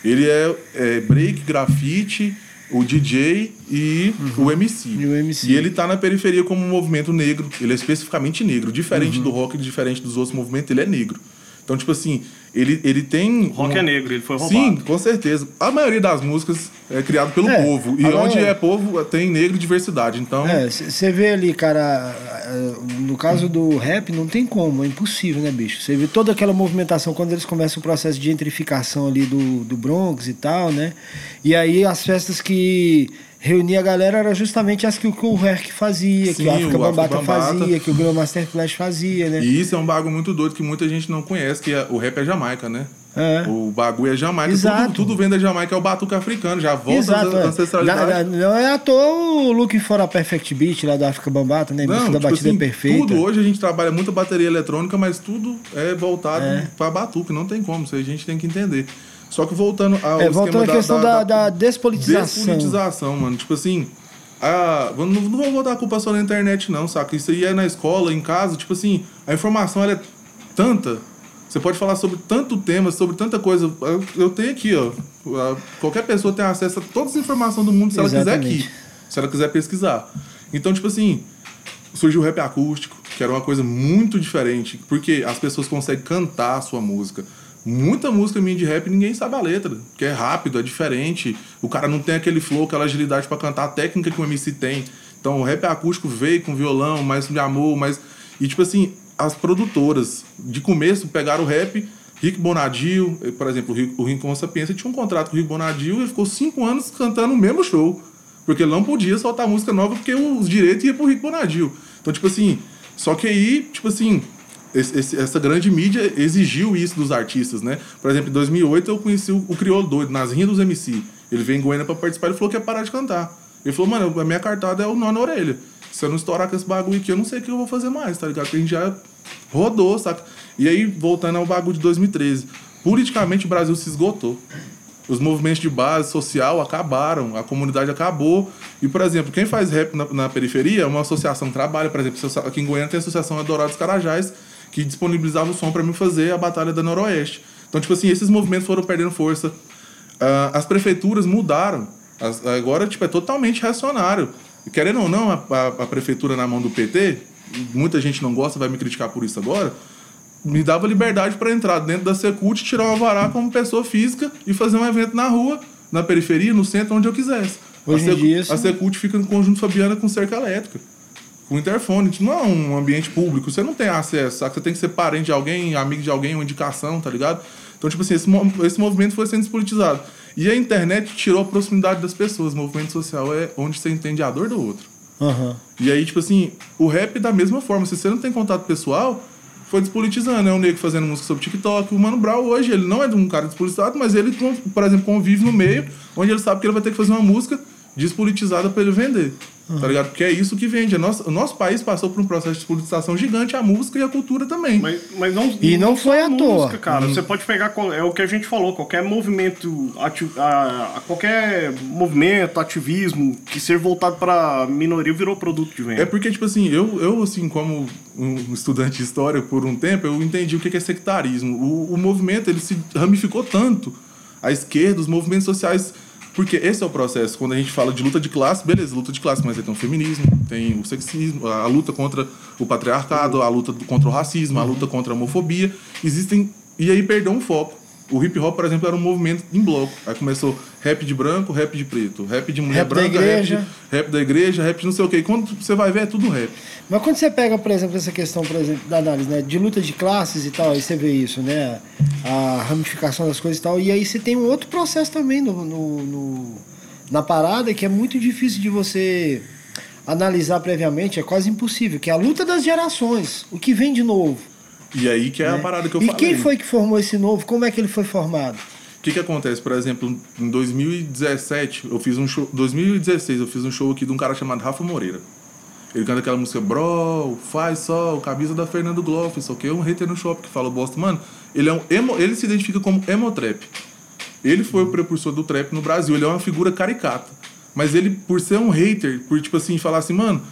Ele é, é break, grafite, o DJ e o MC. E o MC. E ele tá na periferia como um movimento negro. Ele é especificamente negro. Diferente Uhum. do rock, diferente dos outros movimentos, ele é negro. Então, tipo assim, ele, ele tem. O rock um- é negro, ele foi roubado. Sim, com certeza. A maioria das músicas é criado pelo É, povo. E agora- onde é povo, tem negro e diversidade. Então. É, você vê ali, cara, eh, no caso do rap, não tem como, é impossível, né, bicho? Você vê toda aquela movimentação quando eles começam o processo de gentrificação ali do, do Bronx e tal, né? E aí as festas que reunia a galera eram justamente as que o, que Herc fazia, que Sim, o África o África Bambata Bambata. fazia, que o Grandmaster Flash fazia, né? E isso é um bagulho muito doido que muita gente não conhece, que é- o rap é Jamaica, né? É. O bagulho é Jamaica. Exato. Tudo, tudo vem da Jamaica, é o batuque africano, já volta Exato, à é. ancestralidade. Na- na- não é à toa o Looking for a Perfect Beat lá do África Bambata, né? Não, da tipo batida assim, perfeita. tudo hoje a gente trabalha muita bateria eletrônica, mas tudo é voltado É. pra batuque, não tem como, isso a gente tem que entender. Só que voltando ao É, voltando à questão da, da despolitização. Despolitização, mano. Tipo assim, a, não, não vou botar a culpa só na internet, não, saca? Isso aí é na escola, em casa. Tipo assim, a informação é tanta. Você pode falar sobre tanto tema, sobre tanta coisa. Eu, eu tenho aqui, ó. Qualquer pessoa tem acesso a todas as informações do mundo se ela quiser aqui. Se ela quiser pesquisar. Então, tipo assim, surgiu o rap acústico, que era uma coisa muito diferente, porque as pessoas conseguem cantar a sua música. Muita música minha de rap ninguém sabe a letra, que é rápido, é diferente. O cara não tem aquele flow, aquela agilidade pra cantar a técnica que o MC tem. Então o rap acústico veio com violão, mais de amor, mais. E tipo assim, as produtoras de começo pegaram o rap. Rick Bonadio, eh, por exemplo, o Rincon Sapiência tinha um contrato com o Rick Bonadio e ficou cinco anos cantando o mesmo show. Porque ele não podia soltar música nova porque os direitos iam pro Rick Bonadio. Então, tipo assim, só que aí, tipo assim, esse- esse- essa grande mídia exigiu isso dos artistas, né? Por exemplo, em 2008 eu conheci o, o Crioulo Doido, nas rinhas dos MC. Ele veio em Goiânia pra participar, ele falou que ia parar de cantar. Ele falou, mano, a minha cartada é o nó na orelha. Se eu não estourar com esse bagulho aqui, eu não sei o que eu vou fazer mais, tá ligado? Porque a gente já rodou, saca? E aí, voltando ao bagulho de 2013. Politicamente, o Brasil se esgotou. Os movimentos de base social acabaram, a comunidade acabou. E, por exemplo, quem faz rap na, na periferia é uma associação que trabalha, por exemplo, aqui em Goiânia tem a Associação Adorados Carajás, que disponibilizava o som para mim fazer a Batalha da Noroeste. Então, tipo assim, esses movimentos foram perdendo força. Ah, as prefeituras mudaram. As- agora, tipo, é totalmente reacionário. Querendo ou não, a, a- a prefeitura na mão do PT, muita gente não gosta, vai me criticar por isso agora, me dava liberdade para entrar dentro da Secult, tirar uma vará como pessoa física e fazer um evento na rua, na periferia, no centro, onde eu quisesse. Hoje a em dia, a. Secult fica no conjunto Fabiana com cerca elétrica, com interfone. Não é um ambiente público, você não tem acesso, sabe? Você tem que ser parente de alguém, amigo de alguém, uma indicação, tá ligado? Então, tipo assim, esse, esse movimento foi sendo despolitizado. E a internet tirou a proximidade das pessoas. O movimento social é onde você entende a dor do outro. Aham. E aí, tipo assim, o rap da mesma forma. Se você não tem contato pessoal, foi despolitizando. É um negro fazendo música sobre TikTok. O Mano Brown hoje, ele não é de um cara despolitizado, mas ele, por exemplo, convive no meio onde ele sabe que ele vai ter que fazer uma música despolitizada para ele vender. Tá ligado? Porque é isso que vende. A nossa- o nosso país passou por um processo de despolitização gigante, a música e a cultura também. Mas, mas não, E não foi só à a toa. cara. Você pode pegar, é o que a gente falou, qualquer movimento, ati- a, a- qualquer movimento, ativismo que ser voltado pra minoria virou produto de venda. É porque, tipo assim, eu, eu assim, como um estudante de história por um tempo, eu entendi o que é sectarismo. O, o movimento, ele se ramificou tanto. A esquerda, os movimentos sociais... Porque esse é o processo. Quando a gente fala de luta de classe, beleza, luta de classe, mas aí tem o feminismo, tem o sexismo, a luta contra o patriarcado, a luta contra o racismo, a luta contra a homofobia. Existem... E aí perdeu um foco. O hip hop, por exemplo, era um movimento em bloco. Aí começou rap de branco, rap de preto, rap de mulher Rap branca, rap, de, rap da igreja, rap de não sei o quê. E quando você vai ver, é tudo rap. Mas quando você pega, por exemplo, essa questão, por exemplo, da análise, né, de luta de classes e tal, aí você vê isso, né, a ramificação das coisas e tal, e aí você tem um outro processo também no, no- no- na parada que é muito difícil de você analisar previamente, é quase impossível, que é a luta das gerações, o que vem de novo. E aí que é a né? parada que eu e falei. quem foi que formou esse novo? Como é que ele foi formado? O que que acontece? Por exemplo, em 2017, eu fiz um show... 2016, eu fiz um show aqui de um cara chamado Rafa Moreira. Ele canta aquela música Bro, faz sol, camisa da Fernando Gloff, só que é um hater no shopping que fala bosta. Mano, ele, é um emo, ele se identifica como emotrap. Ele foi o precursor do trap no Brasil, ele é uma figura caricata. Mas ele, por ser um hater, por tipo assim, falar assim, mano,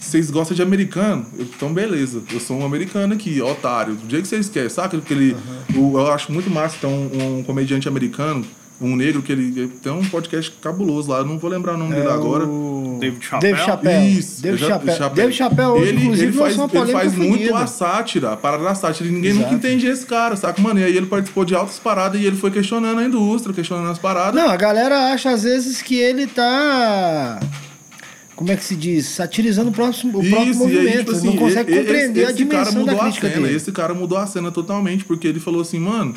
vocês gostam de americano? Eu, Então, beleza, eu sou um americano aqui, otário. Do jeito que vocês querem, saca? Que ele, o- eu acho muito massa ter um, um comediante americano, um negro, que ele, ele tem um podcast cabuloso lá, eu não vou lembrar o nome dele agora. É o... David Chappelle? David Chappelle. Isso, David já- Chappelle. David Chappelle hoje, ele, inclusive, ele faz, ele faz muito a sátira, a parada da sátira. e Ninguém nunca Exato. entende esse cara, saca? Mano, e aí ele participou de altas paradas e ele foi questionando a indústria, questionando as paradas. Não, a galera acha às vezes que ele tá. Como é que se diz? Satirizando o próximo, o próprio Isso, movimento. aí, tipo assim, não consegue e- e- compreender esse, a dimensão da crítica a cena. dele. Esse cara mudou a cena totalmente, porque ele falou assim, mano,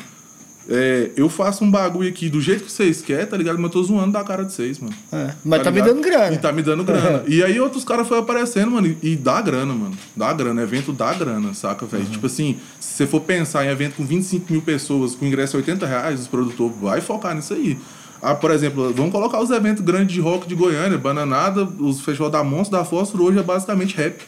é, eu faço um bagulho aqui do jeito que vocês querem, tá ligado? Mas eu tô zoando da cara de vocês, mano. É, mas tá, me ligado? dando grana. E tá me dando grana. e aí outros caras foram aparecendo, mano, e, e dá grana, mano. Dá grana, evento dá grana, saca, velho? Tipo assim, se você for pensar em evento com 25 mil pessoas, com ingresso 80 reais, os produtores vai focar nisso aí. Ah, por exemplo, vamos colocar os eventos grandes de rock de Goiânia, Bananada, os festival da Monstro, da Fósforo, hoje é basicamente rap.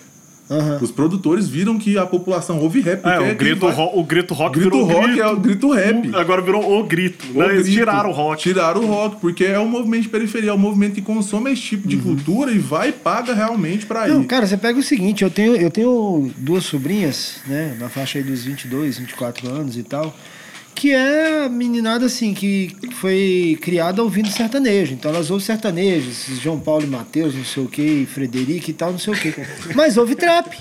Aham. Os produtores viram que a população ouve rap. É, o quem grito, vai- ro- o grito rock Grito virou rock grito. é o grito rap. Agora virou o grito. O né? Eles grito. tiraram o rock. Tiraram o rock, porque é um movimento de periferia, é um movimento que consome esse tipo de cultura e vai e paga realmente pra ir. Não, cara, você pega o seguinte, eu tenho, eu tenho duas sobrinhas, né, na faixa aí dos 22, 24 anos e tal, que é a meninada assim, que foi criada ouvindo sertanejo. Então elas ouvem sertanejo, esses João Paulo e Matheus, não sei o que, Frederico e tal, não sei o que. Mas ouve trap.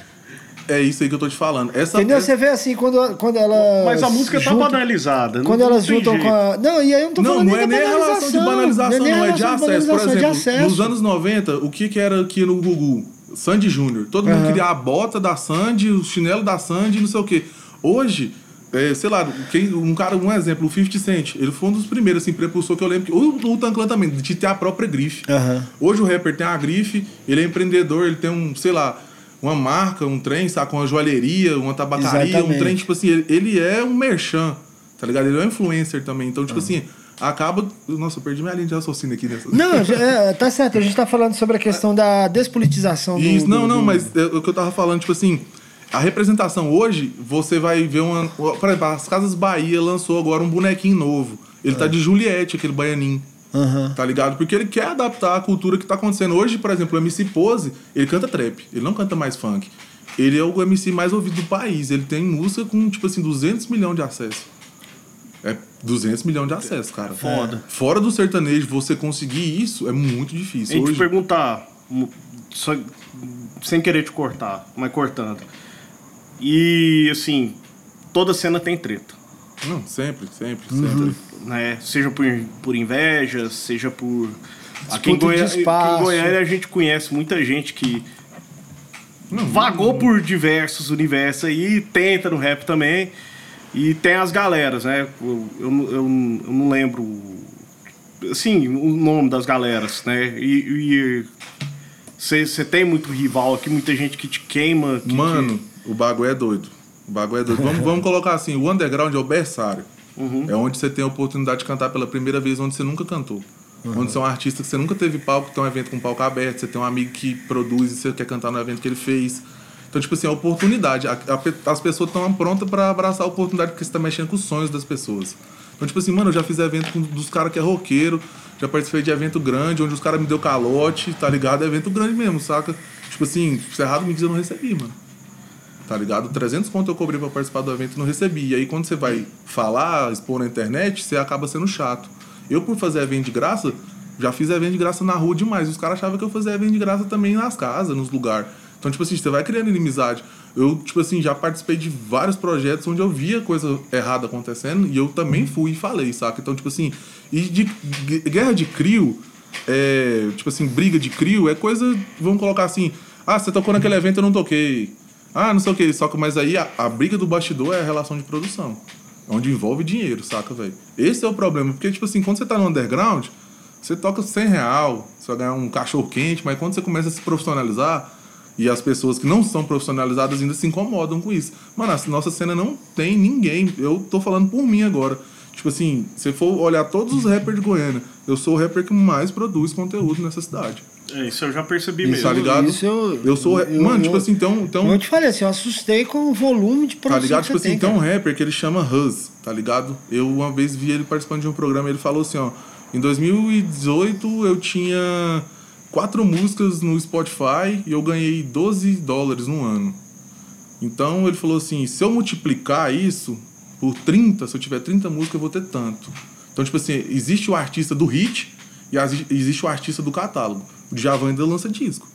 É isso aí que eu tô te falando. Essa, Entendeu? essa- Você vê assim, quando, quando elas. Mas a música tá juntam- banalizada. não- Quando não elas juntam jeito. com a. Não, e aí eu não tô Não, falando não nem é nem a relação de banalização, nem não, é de acesso. Por é de exemplo, nos acesso. anos 90, o que, que era aqui no Gugu? Sandy Júnior. Todo mundo Aham. queria a bota da Sandy, o chinelo da Sandy, não sei o quê. Hoje, é, sei lá, quem, um cara, um exemplo, o 50 Cent, ele foi um dos primeiros, assim, prepulsou que eu lembro. Que, o o Wu-Tang Clan também, de ter a própria grife. Aham. Hoje o rapper tem a grife, ele é empreendedor, ele tem um, sei lá, uma marca, um trem, saca? Uma joalheria, uma tabacaria, Exatamente. um trem, tipo assim, ele, ele é um merchan, tá ligado? Ele é um influencer também. Então, tipo assim, acaba. Nossa, eu perdi minha linha de raciocínio aqui nessa. Não, é, tá certo. A gente tá falando sobre a questão da despolitização do. Isso, não, do- não, do- mas é, o que eu tava falando, tipo assim, a representação hoje, você vai ver uma. Por exemplo, as Casas Bahia lançou agora um bonequinho novo. Ele É. tá de Juliette, aquele baianinho. Aham. Tá ligado? Porque ele quer adaptar a cultura que tá acontecendo. Hoje, por exemplo, o MC Pose, ele canta trap, ele não canta mais funk. Ele é o MC mais ouvido do país. Ele tem música com, tipo assim, 200 milhões de acessos. É 200 milhões de acessos, cara. Foda. Fora do sertanejo, você conseguir isso é muito difícil. gente Hoje, perguntar, mu- só- sem querer te cortar, mas cortando. E, assim, toda cena tem treta. Não, sempre, sempre, Uhum. sempre. Né? Seja por, por inveja, seja por. Aqui em, Goiânia, aqui em Goiânia a gente conhece muita gente que Não, vagou por diversos universos aí, tenta no rap também. E tem as galeras, né? Eu, eu, eu- eu não lembro assim, o nome das galeras, né? E você tem muito rival aqui, muita gente que te queima. Que, Mano, que... o bagulho é doido. O bagulho é doido. vamos, vamos colocar assim, o underground é o berçário. Uhum. É onde você tem a oportunidade de cantar pela primeira vez onde você nunca cantou. Uhum. Onde você é um artista que você nunca teve palco, tem um evento com palco aberto, você tem um amigo que produz e você quer cantar no evento que ele fez. Então, tipo assim, a oportunidade. A, a, as pessoas estão prontas para abraçar a oportunidade porque você está mexendo com os sonhos das pessoas. Então, tipo assim, mano, eu já fiz evento com, dos caras que é roqueiro, já participei de evento grande, onde os caras me deu calote, tá ligado? É evento grande mesmo, saca? Tipo assim, Cerrado Mix eu não recebi, mano. Tá ligado? 300 conto eu cobrei pra participar do evento e não recebi. E aí, quando você vai falar, expor na internet, você acaba sendo chato. Eu, por fazer evento de graça, já fiz evento de graça na rua demais. Os caras achavam que eu fazia evento de graça também nas casas, nos lugares. Então, tipo assim, você vai criando inimizade. Eu, tipo assim, já participei de vários projetos onde eu via coisa errada acontecendo e eu também fui e falei, saca? Então, tipo assim, e de guerra de crio, é, tipo assim, briga de crio é coisa, vamos colocar assim, ah, você tocou naquele evento, eu não toquei. Ah, não sei o que, só que, mas aí a, a briga do bastidor é a relação de produção. Onde envolve dinheiro, saca, velho? Esse é o problema, porque, tipo assim, quando você tá no underground, você toca 100 real, você vai ganhar um cachorro quente, mas quando você começa a se profissionalizar, e as pessoas que não são profissionalizadas ainda se incomodam com isso. Mano, a nossa cena não tem ninguém. Eu tô falando por mim agora. Tipo assim, se for olhar todos os rappers de Goiânia, eu sou o rapper que mais produz conteúdo nessa cidade. É, isso eu já percebi isso, mesmo. Tá ligado? Isso eu, eu sou. Eu, mano, eu, tipo assim, então, então. Eu te falei assim, eu assustei com o volume de produção. Tá ligado? tipo assim, tem, então um rapper que ele chama Huz, tá ligado? Eu uma vez vi ele participando de um programa ele falou assim, ó. Em 2018 eu tinha quatro músicas no Spotify e eu ganhei 12 dólares no ano. Então ele falou assim: se eu multiplicar isso por 30, se eu tiver 30 músicas, eu vou ter tanto. Então, tipo assim, existe o artista do hit e existe o artista do catálogo. O Djavan ainda lança disco.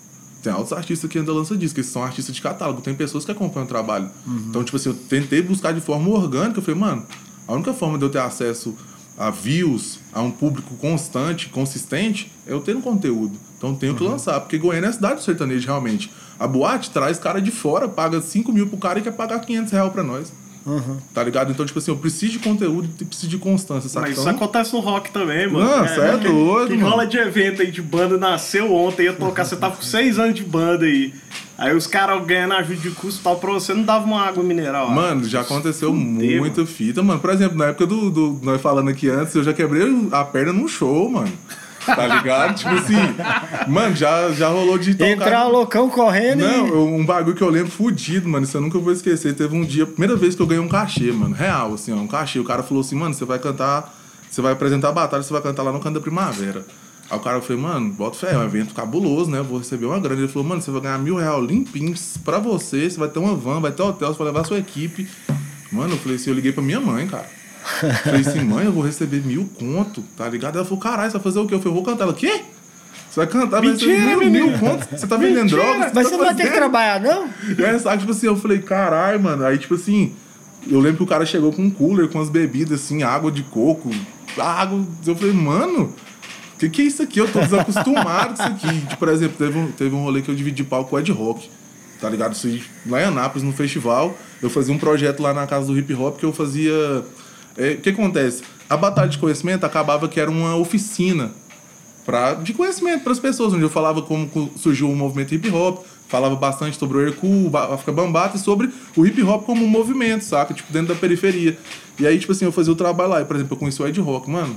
Tem outros artistas que ainda lançam disco, que são artistas de catálogo. Tem pessoas que acompanham o trabalho. Uhum. Então, tipo assim, eu tentei buscar de forma orgânica. Eu falei, mano, a única forma de eu ter acesso a views, a um público constante, consistente, é eu ter um conteúdo. Então tenho que uhum. lançar, porque Goiânia é a cidade do sertanejo, realmente. A boate traz cara de fora, paga 5 mil pro cara e quer pagar 500 reais pra nós. Uhum. Tá ligado? Então, tipo assim, eu preciso de conteúdo e preciso de constância, sabe? Mas então... isso acontece no rock também, mano. Não, é, é doido, Que rola de evento aí de banda, nasceu ontem, ia tocar, você tava com 6 anos de banda aí. Aí os caras ganhando ajuda de custo tal pra você, não dava uma água mineral. Mano, já aconteceu Fudeu, muito mano. fita, mano. Por exemplo, na época do, do. Nós falando aqui antes, eu já quebrei a perna num show, mano. Tá ligado? tipo assim, mano, já, já rolou de tocar. Entrar o loucão correndo Não, e... um bagulho que eu lembro fudido, mano. Isso eu nunca vou esquecer. Teve um dia, primeira vez que eu ganhei um cachê, mano. Real, assim, ó, um cachê. O cara falou assim, mano, você vai cantar. Você vai apresentar a batalha, você vai cantar lá no canto da primavera. Aí o cara falou, mano, bota fé, é um evento cabuloso, né? Vou receber uma grana. Ele falou, mano, você vai ganhar mil reais limpinhos pra você, você vai ter uma van, vai ter hotel, você vai levar a sua equipe. Mano, eu falei assim, eu liguei pra minha mãe, cara. Falei assim, mãe, eu vou receber mil conto, tá ligado? Ela falou, caralho, você vai fazer o quê? Eu falei, vou cantar. Ela, quê? Você vai cantar, Mentira, vai mil, mil conto? Você tá vendendo drogas? Mas você, tá não vai ter que trabalhar, não? É, sabe, tipo assim, eu falei, caralho, mano. Aí, tipo assim, eu lembro que o cara chegou com um cooler, com as bebidas, assim, água de coco, água. Eu falei, mano, o que, que é isso aqui? Eu tô desacostumado com isso aqui. Tipo, por exemplo, teve um, teve um rolê que eu dividi palco com o Ed Rock. Tá ligado? Isso aí, lá em Anápolis, no festival. Eu fazia um projeto lá na casa do hip hop que eu fazia. É, o que acontece? A batalha de conhecimento acabava que era uma oficina pra, de conhecimento para as pessoas, onde eu falava como surgiu o movimento hip hop, falava bastante sobre o Hercule, o África Bambata e sobre o hip hop como um movimento, saca? Tipo, dentro da periferia. E aí, tipo assim, eu fazia o trabalho lá. E, por exemplo, eu conheci o Ed Rock, mano.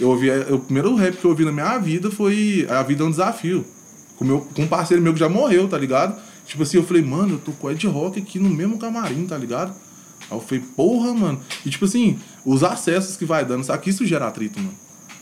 Eu ouvi, o primeiro rap que eu ouvi na minha vida foi A Vida é um Desafio. Com, meu, com um parceiro meu que já morreu, tá ligado? Tipo assim, eu falei, mano, eu tô com o Ed Rock aqui no mesmo camarim, tá ligado? Aí eu falei, porra, mano. E tipo assim, os acessos que vai dando, sabe? Que isso gera atrito, mano.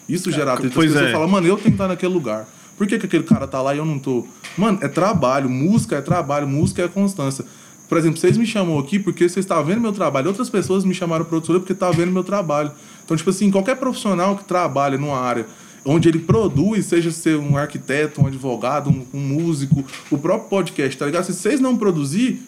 Isso gera atrito. Pois As pessoas é. falam, mano, eu tenho que estar naquele lugar. Por que, que aquele cara tá lá e eu não tô? Mano, é trabalho. Música é trabalho. Música é constância. Por exemplo, vocês me chamam aqui porque vocês estavam vendo meu trabalho. Outras pessoas me chamaram para outro porque estavam vendo meu trabalho. Então, tipo assim, qualquer profissional que trabalha numa área onde ele produz, seja ser um arquiteto, um advogado, um, um músico, o próprio podcast, tá ligado? Se vocês não produzir,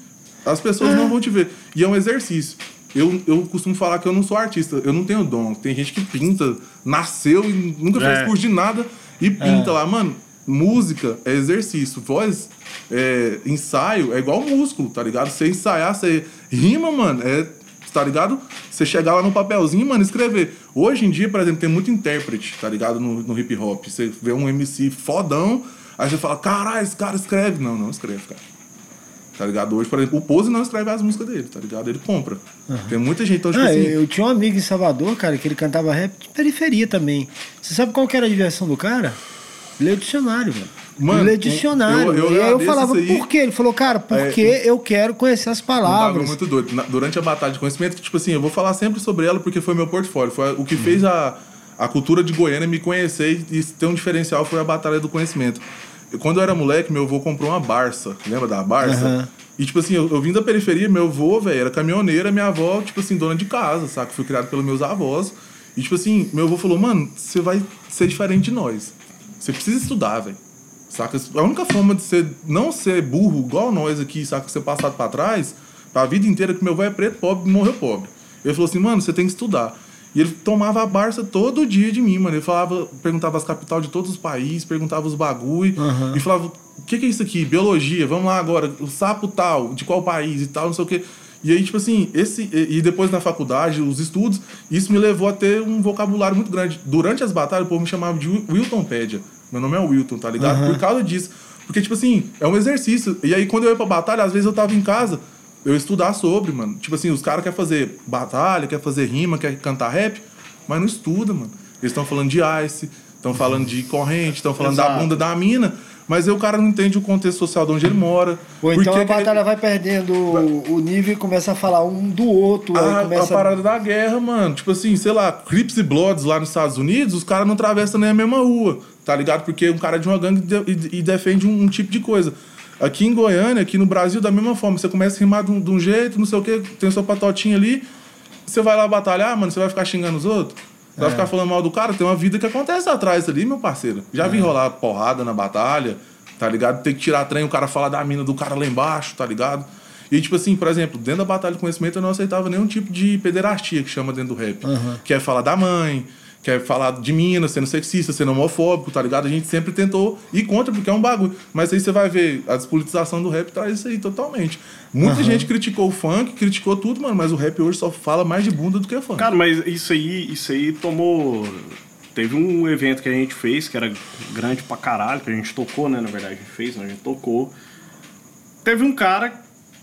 as pessoas é. não vão te ver. E é um exercício. Eu, eu costumo falar que eu não sou artista, eu não tenho dom. Tem gente que pinta, nasceu e nunca fez É. curso de nada e pinta lá. Mano, música é exercício, voz, é, ensaio é igual músculo, tá ligado? Você ensaiar, você rima, mano, é tá ligado? Você chegar lá no papelzinho, mano, escrever. Hoje em dia, por exemplo, tem muito intérprete, tá ligado? No, no hip hop. Você vê um MC fodão, aí você fala, caralho, esse cara escreve. Não, não escreve, cara. Tá ligado? Hoje, por exemplo, o Pose não escreve as músicas dele, tá ligado? Ele compra. Tem muita gente, então, tipo Ah, assim. eu, tinha um amigo em Salvador, cara, que ele cantava rap de periferia também. Você sabe qual que era a diversão do cara? Ler o dicionário, mano. Mano, Ler dicionário. eu- eu e aí eu falava, aí. por quê? Ele falou, cara, porque eu quero conhecer as Um palavras. muito doido. Na- durante a batalha de conhecimento, tipo assim, eu vou falar sempre sobre ela porque foi meu portfólio. Foi o que Uhum. fez a, a cultura de Goiânia me conhecer e ter um diferencial foi a batalha do conhecimento. Eu- quando eu era moleque, meu avô comprou uma Barça. Lembra da Barça? Aham. E, tipo assim, eu, eu vim da periferia, meu avô, velho, era caminhoneiro, minha avó, tipo assim, dona de casa, saca? Fui criado pelos meus avós. E, tipo assim, meu avô falou, mano, você vai ser diferente de nós. Você precisa estudar, velho. Saca? A única forma de você não ser burro igual nós aqui, saca? Ser passado pra trás, pra vida inteira, que meu avô é preto, pobre, morreu pobre. Ele falou assim, mano, você tem que estudar. E ele tomava a Barça todo dia de mim, mano. Ele falava, perguntava as capitais de todos os países, perguntava os bagulho. E falava, o que, que é isso aqui? Biologia, vamos lá agora. O sapo tal, de qual país e tal, não sei o quê. E aí, tipo assim, esse. E depois na faculdade, os estudos, isso me levou a ter um vocabulário muito grande. Durante as batalhas, o povo me chamava de Wil- Wiltonpédia. Meu nome é Wilton, tá ligado? Por causa disso. Porque, tipo assim, é um exercício. E aí, quando eu ia pra batalha, às vezes eu tava em casa, eu estudar sobre, mano. Tipo assim, os caras querem fazer batalha, quer fazer rima, quer cantar rap, mas não estuda, mano. Eles estão falando de ice, estão falando de corrente, estão falando da Exato. bunda da mina, mas aí o cara não entende o contexto social de onde ele mora. Ou então a que ele- batalha vai perdendo o, o nível e começa a falar um do outro. a, começa a parada da guerra, mano. Tipo assim, sei lá, Crips e Bloods lá nos Estados Unidos, os caras não atravessam nem a mesma rua, tá ligado? Porque um cara é de uma gangue e, e defende um, um tipo de coisa. Aqui em Goiânia, aqui no Brasil, da mesma forma. Você começa a rimar de um, de um jeito, não sei o quê, tem sua patotinha ali. Você vai lá batalhar, mano, você vai ficar xingando os outros? Você vai ficar falando mal do cara? Tem uma vida que acontece atrás ali, meu parceiro. Já vi rolar porrada na batalha, tá ligado? Tem que tirar trem, o cara fala da mina do cara lá embaixo, tá ligado? E, tipo assim, por exemplo, dentro da batalha de conhecimento eu não aceitava nenhum tipo de pederastia que chama dentro do rap. Quer falar da mãe, quer falar de mina, sendo sexista, sendo homofóbico, tá ligado? A gente sempre tentou ir contra porque é um bagulho. Mas aí você vai ver, a despolitização do rap traz isso aí totalmente. Muita gente criticou o funk, criticou tudo, mano, mas o rap hoje só fala mais de bunda do que funk. Cara, mas isso aí, isso aí tomou. Teve um evento que a gente fez que era grande pra caralho, que a gente tocou, né? Na verdade, a gente fez, né? a gente tocou. Teve um cara,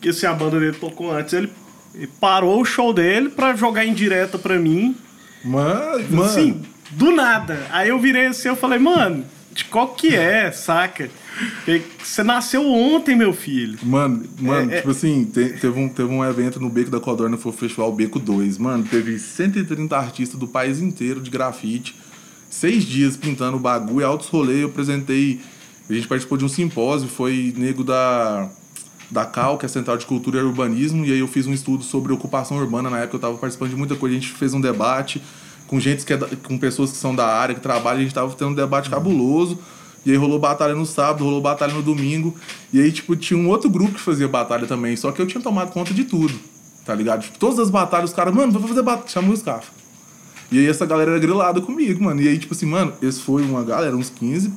que assim, a banda dele tocou antes, ele, ele parou o show dele pra jogar em direta pra mim. Mano, mano. Assim, do nada. Aí eu virei assim, eu falei, mano, de qual que é, saca? Você nasceu ontem, meu filho. Mano, mano, É, é- tipo assim, te- teve, um, teve um evento no Beco da Codorna, foi o Festival Beco 2. Mano, teve 130 artistas do país inteiro de grafite. Seis dias pintando o bagulho, altos rolê. Eu apresentei. A gente participou de um simpósio, foi nego da. Da CAL, que é a Central de Cultura e Urbanismo, e aí eu fiz um estudo sobre ocupação urbana. Na época eu tava participando de muita coisa, a gente fez um debate com gente que é da- com pessoas que são da área, que trabalham, a gente tava tendo um debate cabuloso. E aí rolou batalha no sábado, rolou batalha no domingo. E aí, tipo, tinha um outro grupo que fazia batalha também. Só que eu tinha tomado conta de tudo, tá ligado? Tipo, todas as batalhas, os caras, mano, vou fazer batalha. Chama os cafés. E aí essa galera era grilada comigo, mano. E aí, tipo assim, mano, esse foi uma galera, uns 15.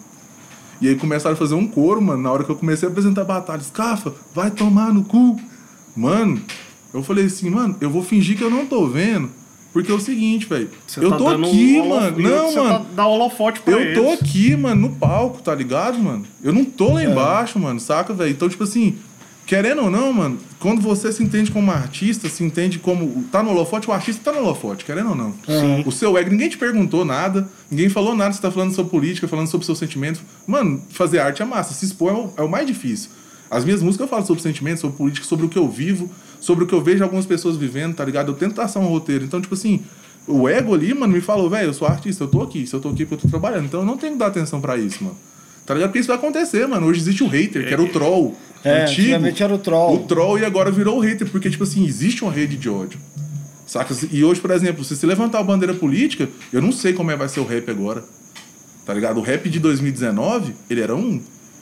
E aí começaram a fazer um coro, mano. Na hora que eu comecei a apresentar batalha, Scafa, vai tomar no cu. Mano, eu falei assim, mano, eu vou fingir que eu não tô vendo. Porque é o seguinte, velho. Eu tá tô aqui, holo- mano. Não, você mano. Tá, dá holofote pra Eu tô eles. aqui, mano, no palco, tá ligado, mano? Eu não tô É. lá embaixo, mano, saca, velho? Então, tipo assim, querendo ou não, mano, quando você se entende como artista, se entende como. Tá no holofote, o artista tá no holofote, querendo ou não. Sim. O seu ego, ninguém te perguntou nada, ninguém falou nada, você tá falando sobre política, falando sobre seus sentimentos. Mano, fazer arte é massa, se expor é o, é o mais difícil. As minhas músicas eu falo sobre sentimentos, sobre política, sobre o que eu vivo, sobre o que eu vejo algumas pessoas vivendo, tá ligado? Eu tento traçar um roteiro. Então, tipo assim, o ego ali, mano, me falou, velho, eu sou artista, eu tô aqui. Se eu tô aqui, é porque eu tô trabalhando. Então eu não tenho que dar atenção pra isso, mano. Tá ligado? Porque isso vai acontecer, mano. Hoje existe o hater, que era o troll. É, antigo. antigamente era o troll. O troll e agora virou o hater, porque, tipo assim, existe uma rede de ódio. Saca? E hoje, por exemplo, se você levantar a bandeira política, eu não sei como é vai ser o rap agora. Tá ligado? O rap de 2019, ele era um.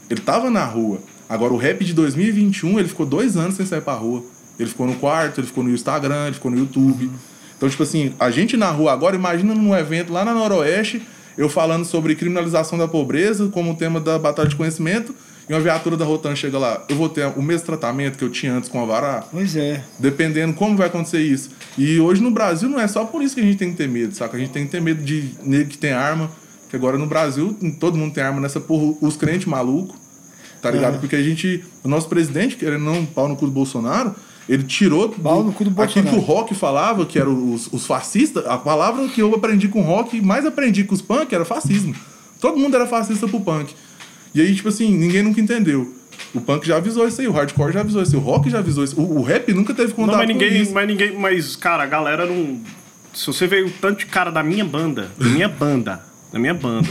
Ele tava na rua. Agora o rap de 2021, ele ficou dois anos sem sair pra rua. Ele ficou no quarto, ele ficou no Instagram, ele ficou no YouTube. Então, tipo assim, a gente na rua agora, imagina num evento lá na Noroeste, eu falando sobre criminalização da pobreza como tema da batalha de conhecimento, e uma viatura da Rotan chega lá, eu vou ter o mesmo tratamento que eu tinha antes com o Alvará? Pois é. Dependendo como vai acontecer isso. E hoje no Brasil não é só por isso que a gente tem que ter medo, saca? A gente tem que ter medo de nego que tem arma. Que agora no Brasil todo mundo tem arma nessa porra, os crentes malucos, tá ligado? É. Porque a gente, o nosso presidente, querendo não pau no cu do Bolsonaro, ele tirou Pau no cu do aquilo que o Bolsonaro. rock falava, que era os, os fascistas, a palavra que eu aprendi com o rock, mais aprendi com os punk, era fascismo. Todo mundo era fascista pro punk. E aí, tipo assim, ninguém nunca entendeu. O punk já avisou isso aí, o hardcore já avisou isso o rock já avisou isso. O, o rap nunca teve contato Não, mas com ninguém, isso. mas ninguém. Mas, cara, a galera não. Se você veio tanto de cara da minha banda, da minha banda, da minha banda,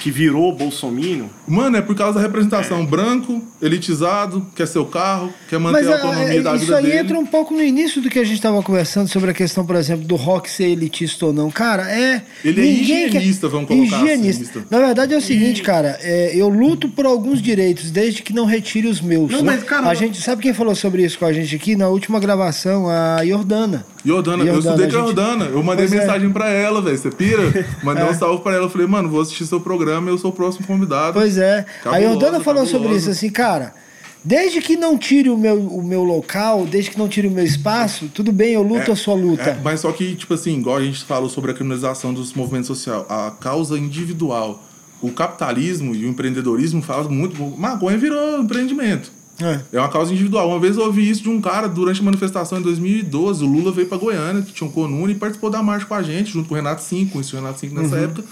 que virou Bolsominion, Mano, é por causa da representação. Branco, elitizado, quer seu carro, quer manter Mas a é, autonomia da isso vida aí dele. entra um pouco no início do que a gente estava conversando sobre a questão, por exemplo, do rock ser elitista ou não. Cara, é. Ele é higienista, quer- vamos colocar assim, Higienista. higienista. Na verdade é o seguinte, cara, é, eu luto por alguns direitos, desde que não retire os meus. Não, mas, cara, a gente sabe quem falou sobre isso com a gente aqui na última gravação, a Jordana. Jordana, eu estudei a com a gente- Jordana. Eu mandei Pois é. mensagem pra ela, velho. Você pira? Mandei um salve pra ela. Eu falei, mano, vou assistir seu programa eu sou o próximo convidado. Pois é. a Cabulosa, Jordana falou sobre cabulosa. isso, assim, cara. Desde que não tire o meu, o meu local, desde que não tire o meu espaço, tudo bem, eu luto a sua luta. É, mas só que, tipo assim, igual a gente falou sobre a criminalização dos movimentos sociais, a causa individual. O capitalismo e o empreendedorismo falam muito. Maconha virou empreendimento. É. É uma causa individual. Uma vez eu ouvi isso de um cara durante a manifestação em 2012. O Lula veio pra Goiânia, que tinha um Conune, e participou da marcha com a gente, junto com o Renato Cinco, conheci o Renato Cinco nessa Uhum. época.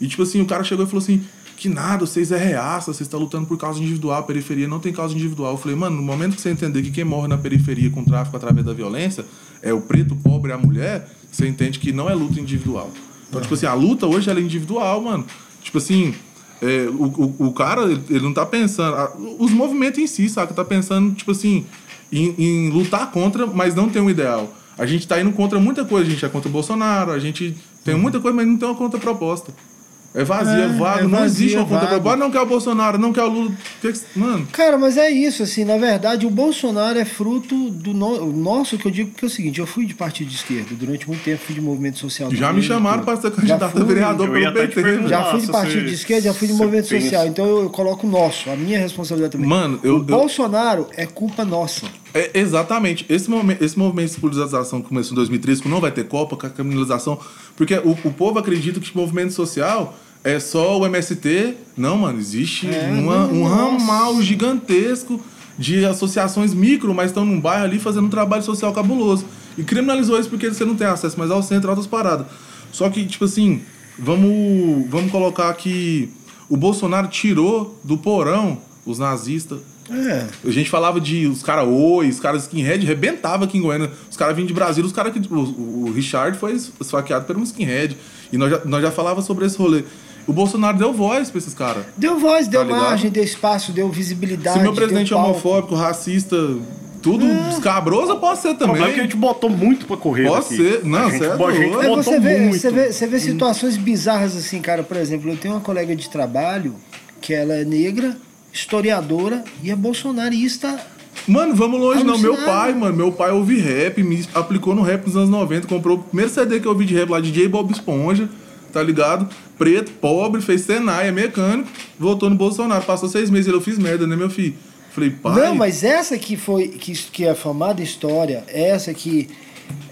E, tipo assim, o cara chegou e falou assim: que nada, vocês é reaça, vocês estão lutando por causa individual, a periferia não tem causa individual. Eu falei, mano, no momento que você entender que quem morre na periferia com tráfico através da violência é o preto, o pobre e a mulher, você entende que não é luta individual. Então, tipo assim, a luta hoje ela é individual, mano. Tipo assim, é, o, o, o cara, ele ele não tá pensando. Os movimentos em si, saca? Tá pensando, tipo assim, em, em lutar contra, mas não tem um ideal. A gente tá indo contra muita coisa. A gente é contra o Bolsonaro, a gente tem muita coisa, mas não tem uma contraproposta. É vazio, é, É, vago, é não existe uma é vago. contraproposta. Não quer o Bolsonaro, não quer o Lula. Que que- Mano, Cara, mas é isso, assim, na verdade, o Bolsonaro é fruto do no- o nosso, que eu digo que é o seguinte, eu fui de partido de esquerda, durante muito tempo fui de movimento social. já me chamaram para ser candidato a vereador pelo PT. Já fui de partido de esquerda, já fui de movimento pensa- social, então eu, eu coloco o nosso, a minha responsabilidade também. Mano, eu- o eu- Bolsonaro é culpa nossa. É, exatamente. Esse, esse movimento de politização que começou em 2013, que não vai ter Copa, com a criminalização. Porque o, o povo acredita que o movimento social é só o MST. Não, mano, existe É, uma- um ramal gigantesco de associações micro, mas estão num bairro ali fazendo um trabalho social cabuloso. E criminalizou isso porque você não tem acesso mais ao centro, outras paradas. Só que, tipo assim, vamos, vamos colocar que o Bolsonaro tirou do porão os nazistas, É. a gente falava de os caras oi, os caras skinhead, rebentava aqui em Goiânia. Os caras vinham de Brasília, os caras que. O, o Richard foi esfaqueado por um skinhead. E nós já, nós já falava sobre esse rolê. O Bolsonaro deu voz pra esses caras. Deu voz, deu Tá ligado? margem, deu espaço, deu visibilidade. Se meu presidente é deu homofóbico, racista, tudo escabroso, eu posso ser O problema é que a também. gente botou muito pra correr. Pode aqui. ser. Não, a gente, você é a gente. É, botou você, vê, muito. você, vê, você vê situações bizarras assim, cara. Por exemplo, eu tenho uma colega de trabalho que ela é negra, historiadora e é bolsonarista. Mano, vamos longe, não. Meu pai, mano, meu pai ouve rap, me aplicou no rap nos anos 90, comprou o primeiro CD que eu ouvi de rap lá, DJ Bob Esponja, tá ligado? Preto, pobre, fez Senai, é mecânico, voltou no Bolsonaro, passou seis meses, ele, eu fiz merda, né, meu filho? Falei, pai. Não, mas essa que foi que, que é a famada história, essa que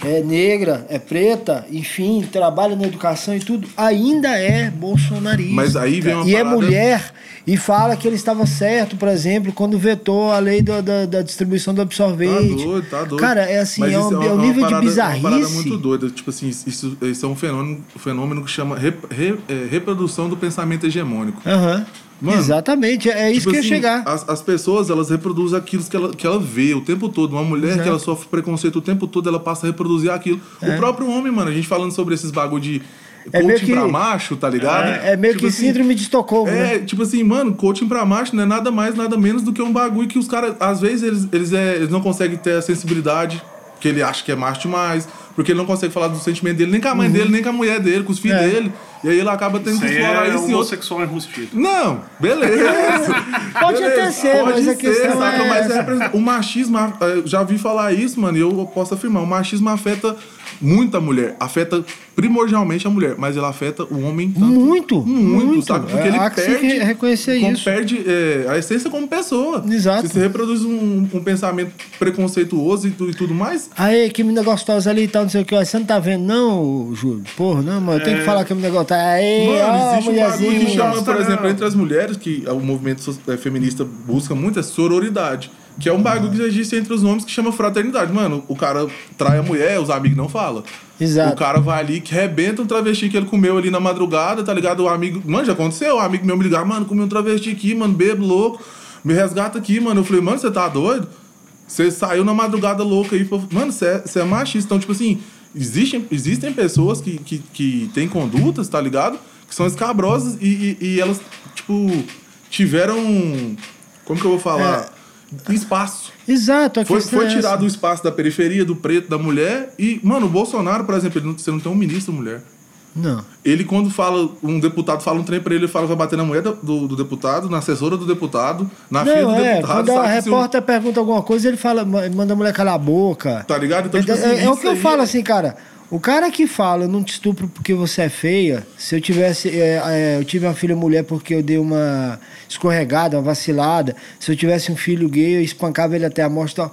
é negra, é preta, enfim, trabalha na educação e tudo, ainda é bolsonarista. Mas aí vem uma E é parada- mulher e fala que ele estava certo, por exemplo, quando vetou a lei do- da, da distribuição do Tá absorvente. doido, tá doido. Cara, é assim, Mas é, isso um, é uma- um nível parada- de Uma parada bizarrice. muito doida. Tipo assim, isso, isso é um fenômeno, fenômeno que chama rep- re- é, reprodução do pensamento hegemônico. Aham. Mano, Exatamente, é isso Tipo que eu ia assim, chegar. As, as pessoas, elas reproduzem aquilo que ela, que ela vê o tempo todo. Uma mulher Exato. que ela sofre preconceito o tempo todo, ela passa a reproduzir aquilo. O próprio homem, mano, a gente falando sobre esses bagulho de É coaching que- pra macho, tá ligado? É, é meio Tipo que assim, síndrome de Estocolmo, É, né? tipo assim, mano, coaching pra macho não é nada mais, nada menos do que um bagulho que os caras, às vezes, eles, eles, é, eles não conseguem ter a sensibilidade, que ele acha que é macho demais, porque ele não consegue falar do sentimento dele, nem com a mãe dele, nem com a mulher dele, com os filhos Uhum. É. dele. E aí ele acaba tendo Isso que explorar é isso em outro. homossexual enrustido. Não, beleza. Pode Beleza, até ser, pode mas a ser, questão saca? é Mas representa- o machismo, já vi falar isso, mano, e eu posso afirmar, o machismo afeta muito a mulher, afeta primordialmente a mulher, mas ele afeta o homem tanto- Muito, muito, muito. sabe? Porque ele Há que se perde, re- reconhecer como isso. perde eh, a essência como pessoa. Exato. Se você reproduz um, um pensamento preconceituoso e, tu- e tudo mais, Aí, que menina gostosa ali e tal, não sei o que. Você não tá vendo, não, Júlio? Porra, não, mano. Eu tenho que falar que a menina gostosa. Aí, Mano, ó, existe um bagulho que chama, por exemplo, entre as mulheres, que o movimento eh, feminista busca muito, é sororidade. Que é um bagulho que já existe entre os homens que chama fraternidade. Mano, o cara trai a mulher, os amigos não falam. Exato. O cara vai ali, que rebenta um travesti que ele comeu ali na madrugada, tá ligado? O amigo. Mano, já aconteceu. Um amigo meu me ligar, mano, comi um travesti aqui, mano, bebo louco. Me resgata aqui, mano. Eu falei, mano, você tá doido? Você saiu na madrugada louca aí. Mano, você é, você é machista. Então, tipo assim, existem, existem pessoas que, que, que têm condutas, tá ligado? Que são escabrosas e, e, e elas, tipo, tiveram. Como que eu vou falar? Espaço. Exato, a Foi, foi é tirado o essa. espaço da periferia, do preto, da mulher. E, mano, o Bolsonaro, por exemplo, não- você não tem um ministro mulher. Não. Ele, quando fala, um deputado fala um trem pra ele, ele fala vai bater na mulher do, do, do deputado, na assessora do deputado, na filha do é. deputado. Quando a repórter pergunta alguma coisa, ele fala, ma- manda a mulher calar a boca. Tá ligado? Então, tipo É, assim, é- é o que eu aí falo é- assim, cara. O cara que fala, eu não te estupro porque você é feia, se eu tivesse. é, é, eu tive uma filha mulher porque eu dei uma escorregada, uma vacilada. Se eu tivesse um filho gay, eu espancava ele até a morte tal.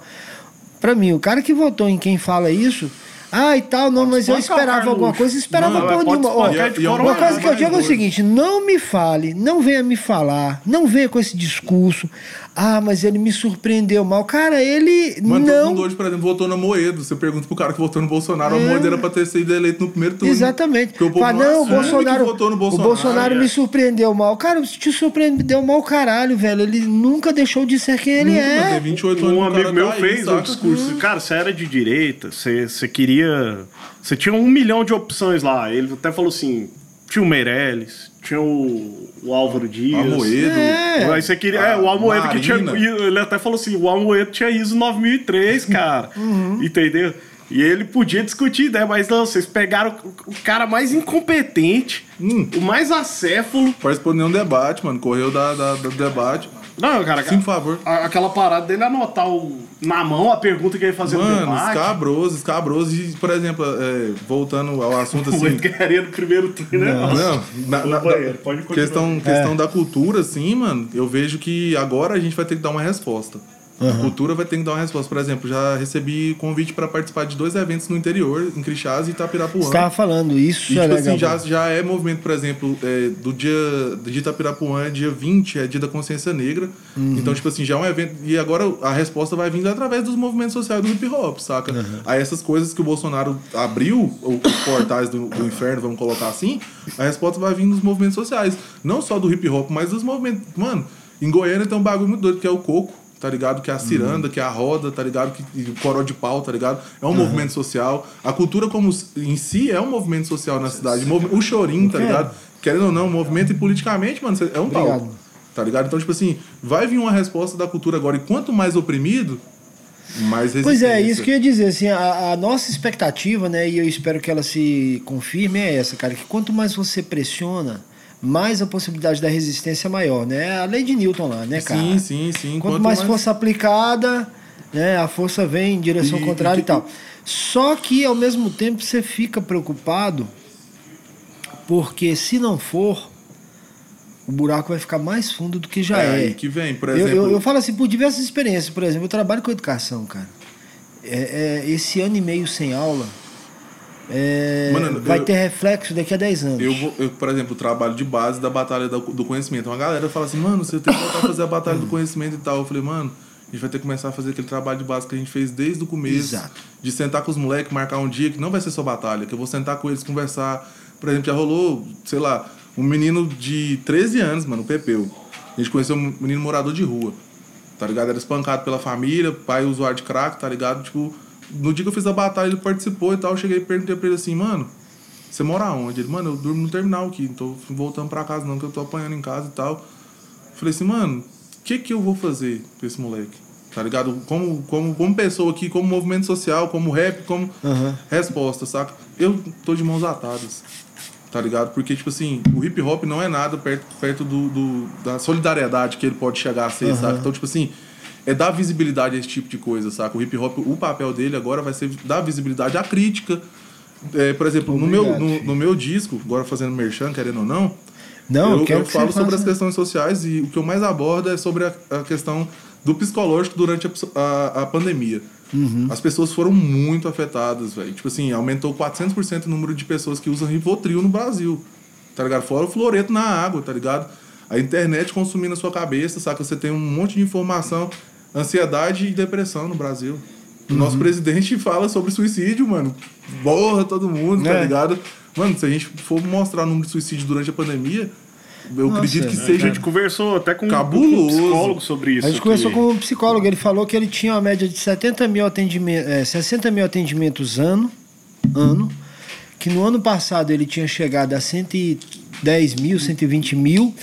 Pra mim, o cara que votou em quem fala isso. Ah, e tal, não, mas eu o esperava alguma coisa, esperava Não, porra pode nenhuma. Ó, é- é uma uma coisa que eu digo é o seguinte: não me fale, não venha me falar, não venha com esse discurso. Ah, mas ele me surpreendeu mal. Cara, ele Mano, todo não. mundo hoje, por exemplo, votou na Moedo. Você pergunta pro cara que votou no Bolsonaro, a É. Moedo era pra ter sido eleito no primeiro turno. Exatamente. Porque o povo Fala, não, o assume Bolsonaro, que votou no o Bolsonaro. Bolsonaro é. me surpreendeu mal. Cara, te surpreendeu mal caralho, velho. Ele nunca deixou de ser quem ele Nunca, mas é. tem 28 anos Um o amigo meu tá aí, fez um discurso. Cara, você era de direita, você, você queria. Você tinha um milhão de opções lá. Ele até falou assim: tinha o Meirelles, tinha o, o Álvaro Dias. Amoedo. É. Aí você queria. É, o Almoedo que tinha. Marina. Ele até falou assim: o Almoedo tinha ISO 9003, cara. Uhum. Entendeu? E ele podia discutir ideia, mas não, vocês pegaram o, o cara mais incompetente, Hum. o mais acéfalo. Participou de nenhum debate, mano. Correu da, da- do debate. Não, cara, Sim, por favor. a- aquela parada dele anotar o, na mão a pergunta que ele ia fazer no Mano, debate. escabroso, escabroso. E, por exemplo, é, voltando ao assunto O assim. Edgaria no primeiro turno, né? Não, na, na- banheiro, pode continuar. questão, questão da cultura, assim, mano, eu vejo que agora a gente vai ter que dar uma resposta. A cultura vai ter que dar uma resposta. Por exemplo, já recebi convite para participar de dois eventos no interior, em Crixás e Itapirapuã. Você tava falando isso, E, é tipo legal. assim, já, já é movimento, por exemplo, é, do dia de Itapirapuã, é dia 20, é dia da consciência negra. Uhum. Então, tipo assim, já é um evento. E agora a resposta vai vindo através dos movimentos sociais do hip hop, saca? Uhum. Aí essas coisas que o Bolsonaro abriu, os portais do, do inferno, vamos colocar assim, a resposta vai vir dos movimentos sociais. Não só do hip hop, mas dos movimentos. Mano, em Goiânia tem um bagulho muito doido que é o coco. Tá ligado? Que é a ciranda, que é a roda, tá ligado? Que o coró de pau, tá ligado? É um movimento social. A cultura como em si é um movimento social na cidade. O chorinho, tá ligado? Querendo ou não, movimento e politicamente, mano, é um Obrigado. palco. Tá ligado? Então, tipo assim, vai vir uma resposta da cultura agora. E quanto mais oprimido, mais resistência. Pois é, isso que eu ia dizer, assim, a, a nossa expectativa, né, e eu espero que ela se confirme, é essa, cara, que quanto mais você pressiona, mais a possibilidade da resistência é maior, né? A lei de Newton lá, né, cara? Sim, sim, sim. Quanto, mais, força aplicada, né, a força vem em direção E- contrária e e tal. Só que, ao mesmo tempo, você fica preocupado, porque se não for, o buraco vai ficar mais fundo do que já É é. aí que vem, por Eu- exemplo. Eu, eu falo assim, por diversas experiências. Por exemplo, eu trabalho com educação, cara. É, é, esse ano e meio sem aula é, Mano, vai eu- ter reflexo daqui a 10 anos. Eu, eu, por exemplo, trabalho de base da batalha do, do conhecimento. Uma galera fala assim, mano, você tem que voltar a fazer a batalha do conhecimento e tal. Eu falei, mano, a gente vai ter que começar a fazer aquele trabalho de base que a gente fez desde o começo. Exato. De sentar com os moleques, marcar um dia que não vai ser só batalha, que eu vou sentar com eles, conversar. Por exemplo, já rolou, sei lá, um menino de 13 anos, mano, o Pepeu. A gente conheceu um menino morador de rua. Tá ligado? Era espancado pela família, pai usuário de crack, tá ligado? Tipo, no dia que eu fiz a batalha, ele participou e tal. Eu cheguei e perguntei pra ele assim, mano, você mora onde? Ele, mano, eu durmo no terminal aqui, não tô voltando pra casa não, que eu tô apanhando em casa e tal. Falei assim, mano, o que que eu vou fazer pra esse moleque? Tá ligado? Como, como, como pessoa aqui, como movimento social, como rap, como Aham. resposta, saca? Eu tô de mãos atadas. tá ligado? Porque, tipo assim, o hip hop não é nada perto, perto do, do da solidariedade que ele pode chegar a ser, Uhum. sabe? Então, tipo assim, é dar visibilidade a esse tipo de coisa, saca? O hip hop, o papel dele agora vai ser dar visibilidade à crítica. É, por exemplo, no meu, no, no meu disco, agora fazendo merchan, querendo ou não, Não, eu eu, quero eu que falo sobre as questões sociais e o que eu mais abordo é sobre a, a questão do psicológico durante a, a, a pandemia. Uhum. As pessoas foram muito afetadas, velho. Tipo assim, aumentou 400% o número de pessoas que usam Rivotril no Brasil. Tá ligado? Fora o fluoreto na água, tá ligado? A internet consumindo a sua cabeça, saca? Você tem um monte de informação, ansiedade e depressão no Brasil. O nosso Uhum. presidente fala sobre suicídio, mano. Borra todo mundo, tá É. ligado? Mano, se a gente for mostrar o número de suicídio durante a pandemia, eu Nossa, acredito que é. A seja gente conversou até com, Cabuloso. com um psicólogo sobre isso. A gente conversou com um psicólogo, ele falou que ele tinha uma média de 70 mil atendimentos, é, 60 mil atendimentos ano, ano, que no ano passado ele tinha chegado a 110 mil, 120 mil,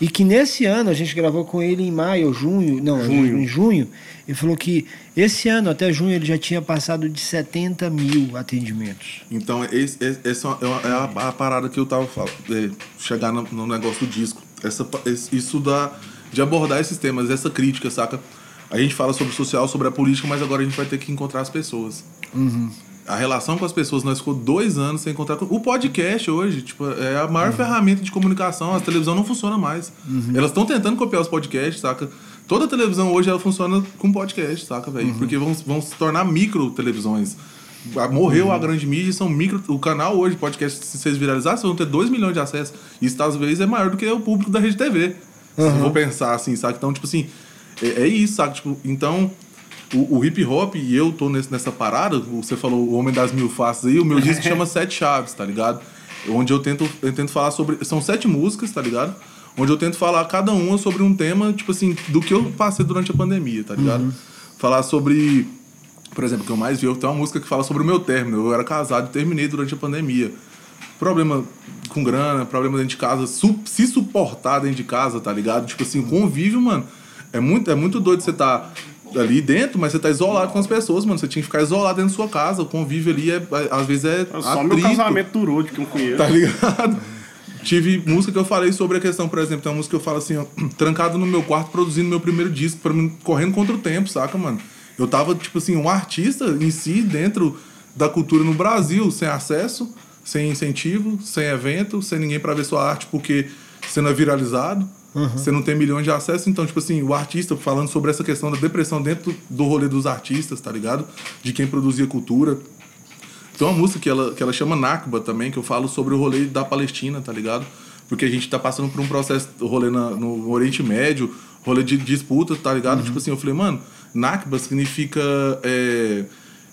e que nesse ano, a gente gravou com ele em maio ou junho, não, Junho. em junho, ele falou que esse ano, até junho, ele já tinha passado de 70 mil atendimentos. Então, essa é uma- é a, a parada que eu tava falando. é, chegar no, no negócio do disco. Essa, isso da, de abordar esses temas, essa crítica, saca? A gente fala sobre o social, sobre a política, mas agora a gente vai ter que encontrar as pessoas. A relação com as pessoas, nós ficou dois anos sem encontrar. com- O podcast hoje, tipo, é a maior ferramenta de comunicação. A televisão não funciona mais. Elas estão tentando copiar os podcasts, saca? Toda televisão hoje ela funciona com podcast, saca, velho? Porque vão, vão se tornar micro televisões. Ah, Morreu a grande mídia, são micro. O canal hoje, podcast, se vocês viralizarem, vocês vão ter 2 milhões de acessos. Isso às vezes é maior do que o público da Rede TV. Se eu vou pensar assim, saca? Então, tipo assim, é, é isso, saca? Tipo, então, o, o hip hop, e eu tô nesse, nessa parada, você falou o Homem das Mil Faces aí, o meu disco chama Sete Chaves, tá ligado? Onde eu tento, eu tento falar sobre. São sete músicas, tá ligado? Onde eu tento falar cada uma sobre um tema, tipo assim, do que eu passei durante a pandemia, tá ligado? Falar sobre. Por exemplo, o que eu mais vi, eu tenho uma música que fala sobre o meu término. Eu era casado e terminei durante a pandemia. Problema com grana, problema dentro de casa, su- se suportar dentro de casa, tá ligado? Tipo assim, convívio, mano, é muito, é muito doido você tá ali dentro, mas você tá isolado com as pessoas, mano. Você tinha que ficar isolado dentro da sua casa. O convívio ali, é, às vezes, é Só meu atrito, casamento durou de que eu conheço. Tá ligado? Tive música que eu falei sobre a questão, por exemplo, tem uma música que eu falo assim, ó, trancado no meu quarto produzindo meu primeiro disco, mim, correndo contra o tempo, saca, mano? Eu tava, tipo assim, um artista em si, dentro da cultura no Brasil, sem acesso, sem incentivo, sem evento, sem ninguém pra ver sua arte, porque você não viralizado, você não tem milhões de acessos. Então, tipo assim, o artista falando sobre essa questão da depressão dentro do rolê dos artistas, tá ligado? De quem produzia cultura. Tem uma música que ela, que ela chama Nakba também, que eu falo sobre o rolê da Palestina, tá ligado? Porque a gente tá passando por um processo, rolê na- no Oriente Médio, rolê de disputa, tá ligado? Tipo assim, eu falei, mano, Nakba significa. é,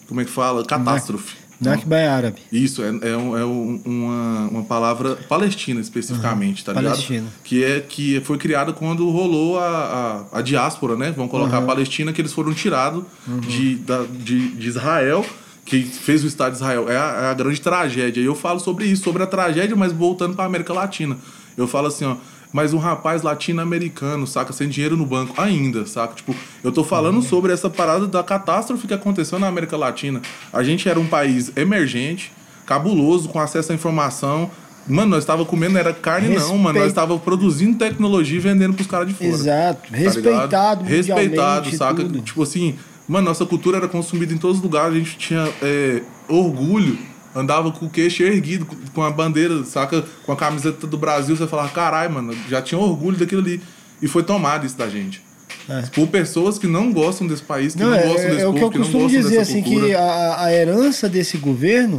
como é que fala? Catástrofe. Nakba é árabe. Isso, é, é, um- é um- uma, uma palavra palestina especificamente, tá ligado? Palestina. Que, é, que foi criada quando rolou a, a, a diáspora, né? Vamos colocar a Palestina, que eles foram tirados de, da, de, de Israel, que fez o Estado de Israel. É a, é a grande tragédia. E eu falo sobre isso, sobre a tragédia, mas voltando pra América Latina. Eu falo assim, ó. Mas um rapaz latino-americano, saca? Sem dinheiro no banco ainda, saca? Tipo, eu tô falando sobre essa parada da catástrofe que aconteceu na América Latina. A gente era um país emergente, cabuloso, com acesso à informação. Mano, nós tava comendo, era carne não, mano. Nós Respeito. tava produzindo tecnologia e vendendo pros caras de fora. Exato. tá? Respeitado Respeitado, saca? tudo. Tipo assim, mano, nossa cultura era consumida em todos os lugares. A gente tinha é, orgulho. Andava com o queixo erguido, com- a bandeira, saca? Com a camiseta do Brasil. Você falava, caralho, mano, já tinha orgulho daquilo ali. E foi tomado isso da gente. É. Por pessoas que não gostam desse país, que não, Não, é, gostam desse é o povo, que eu que não costumo gostam dizer, assim, cultura. que a, a herança desse governo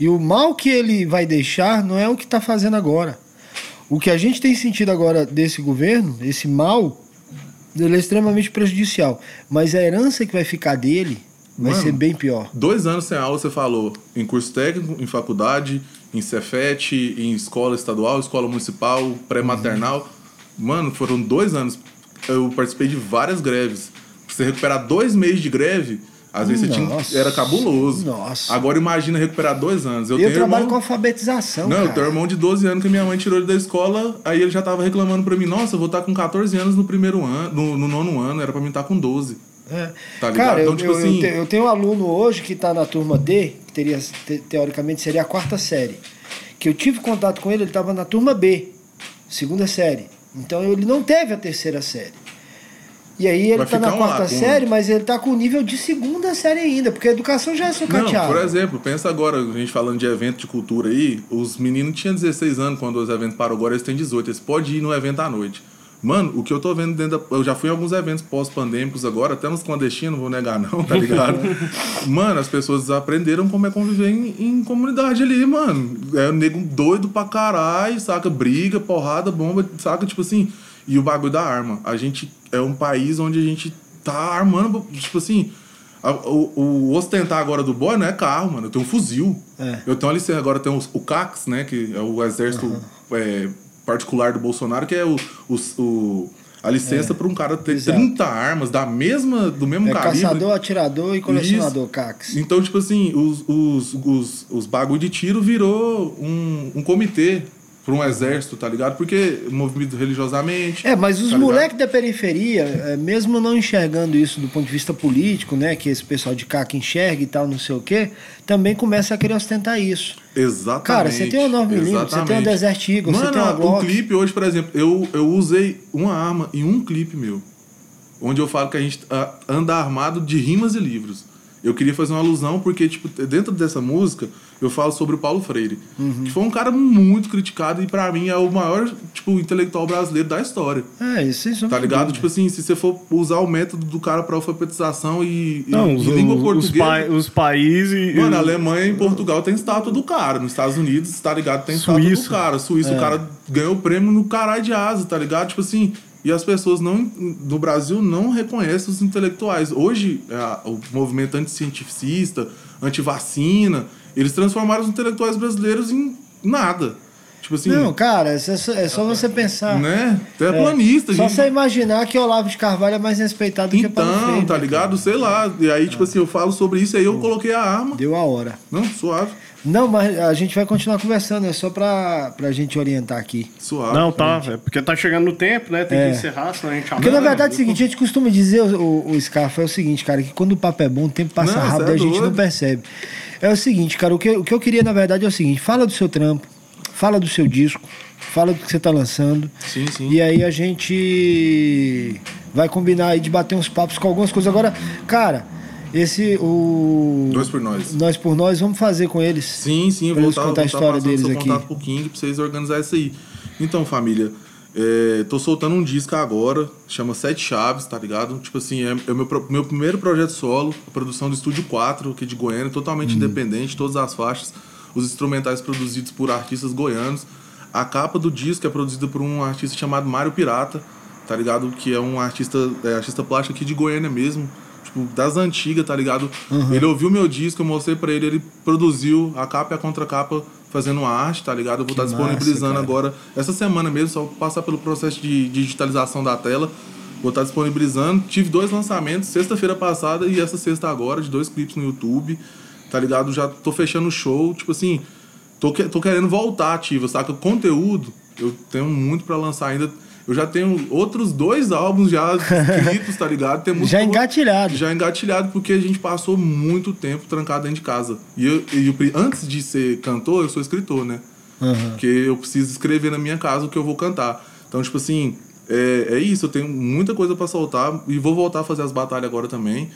e o mal que ele vai deixar não é o que está fazendo agora. O que a gente tem sentido agora desse governo, esse mal, ele é extremamente prejudicial. Mas a herança que vai ficar dele vai Mano, ser bem pior. Dois anos sem aula, você falou, em curso técnico, em faculdade, em Cefet, em escola estadual, escola municipal, pré-maternal. Mano, foram dois anos. Eu participei de várias greves. Pra você recuperar dois meses de greve, às vezes Nossa. tinha, era cabuloso. Nossa. Agora imagina recuperar dois anos. Eu, Eu, tenho trabalho irmão... com alfabetização, Não, eu cara. tenho um irmão de 12 anos que minha mãe tirou ele da escola, aí ele já tava reclamando pra mim, nossa, eu vou estar com 14 anos no primeiro ano, no, no nono ano, era pra mim estar com 12. É. Tá? Cara, Então, eu, tipo eu- eu assim- eu tenho um aluno hoje que está na turma D, que teria, te- teoricamente seria a quarta série, que eu tive contato com ele, ele estava na turma B, segunda série. Então ele não teve a terceira série. E aí ele está na quarta lacuna. série, mas ele está com nível de segunda série ainda, porque a educação já é Não, sucateada. por exemplo, pensa agora, a gente falando de evento de cultura aí, os meninos tinham 16 anos quando os eventos pararam, agora eles têm 18, eles podem ir no evento à noite. Mano, o que eu tô vendo dentro da. Eu já fui em alguns eventos pós-pandêmicos agora, até nos clandestinos, não vou negar, não, tá ligado? mano, as pessoas aprenderam como é conviver em, em comunidade ali, mano. É o nego doido pra caralho, saca? Briga, porrada, bomba, saca? Tipo assim. E o bagulho da arma. A gente é um país onde a gente tá armando, tipo assim. O, o ostentar agora do boy não é carro, mano. Eu tenho um fuzil. É. Eu tenho a licença, agora tem o CACS, né? Que é o exército é, particular do Bolsonaro, que é o, o, o- a licença para um cara ter Exato. 30 armas da mesma, do mesmo É calibre. caçador, atirador e colecionador, Cax. Então, tipo assim, os, os, os, os bagulho de tiro virou um, um comitê para um exército, tá ligado? Porque movido religiosamente. É, mas os tá moleques da periferia, é, mesmo não enxergando isso do ponto de vista político, né, que esse pessoal de cá que enxerga e tal, não sei o quê, também começa a querer ostentar isso. Exatamente. Cara, você tem uma 9mm, você tem uma. Desert Eagle, você Mano, tem uma Glock. clipe hoje, por exemplo, eu, eu usei uma arma em um clipe meu. Onde eu falo que a gente ah, anda armado de rimas e livros. Eu queria fazer uma alusão porque, tipo, dentro dessa música, eu falo sobre o Paulo Freire. Uhum. Que foi um cara muito criticado e, pra mim, é o maior, tipo, intelectual brasileiro da história. É, isso, isso Tá ligado? Tipo assim, se você for usar o método do cara pra alfabetização e, Não, e os, língua os, portuguesa... os países. Mano, a Alemanha e Portugal tem estátua do cara. Nos Estados Unidos, tá ligado? Tem estátua Suíça. do cara. Suíça, É. o cara ganhou o prêmio no caralho de asa, tá ligado? Tipo assim. E as pessoas não, no Brasil não reconhecem os intelectuais. Hoje, a- o movimento anticientificista, antivacina, eles transformaram os intelectuais brasileiros em nada. Tipo assim, Não, cara, é só, é só você pensar. né? Terraplanista, Só gente. você imaginar que Olavo de Carvalho é mais respeitado do que Paulo Então, tá ligado? Sei lá. E aí, tipo assim, eu falo sobre isso, aí eu coloquei a arma. Deu a hora. Não, suave. Não, mas a gente vai continuar conversando, é só pra, pra gente orientar aqui. Suave. Não, tá. É porque tá chegando no tempo, né? Tem É. que encerrar, senão a gente Porque na verdade é o seguinte, a gente costuma dizer, o, o, Scarfa, é o seguinte, cara, que quando o papo é bom, o tempo passa Não, rápido e é a gente não percebe. É o seguinte, cara, o que, o que eu queria na verdade é o seguinte, fala do seu trampo, fala do seu disco, fala do que você tá lançando. Sim, sim. E aí a gente vai combinar aí de bater uns papos com algumas coisas. Agora, cara, esse o Dois por nós. Nós por nós vamos fazer com eles. Sim, sim, vou estar contar a história deles aqui. contato pro King pra vocês organizar isso aí. Então, família, é, tô soltando um disco agora, chama Sete Chaves, tá ligado? Tipo assim, é, é o meu, meu primeiro projeto solo, a produção do Estúdio 4, aqui de Goiânia, totalmente Uhum. independente, todas as faixas, os instrumentais produzidos por artistas goianos. A capa do disco é produzida por um artista chamado Mário Pirata, tá ligado? Que é um artista, é, artista plástico aqui de Goiânia mesmo, tipo, das antigas, tá ligado? Uhum. Ele ouviu meu disco, eu mostrei pra ele, ele produziu a capa e a contracapa fazendo arte, tá ligado? Eu vou estar massa, disponibilizando cara. agora, essa semana mesmo, só passar pelo processo de digitalização da tela. Vou estar disponibilizando. Tive dois lançamentos, sexta-feira passada e essa sexta agora, de dois clipes no YouTube, tá ligado? Já tô fechando o show, tipo assim, tô, que- tô querendo voltar ativa, saca? Conteúdo, eu tenho muito pra lançar ainda. Eu já tenho outros dois álbuns já escritos, tá ligado? Tem música Já engatilhado. já engatilhado porque a gente passou muito tempo trancado dentro de casa. E, eu, e eu- antes de ser cantor, eu sou escritor, né? Aham. Porque eu preciso escrever na minha casa o que eu vou cantar. Então, tipo assim, é, é isso. Eu tenho muita coisa pra soltar e vou voltar a fazer as batalhas agora também.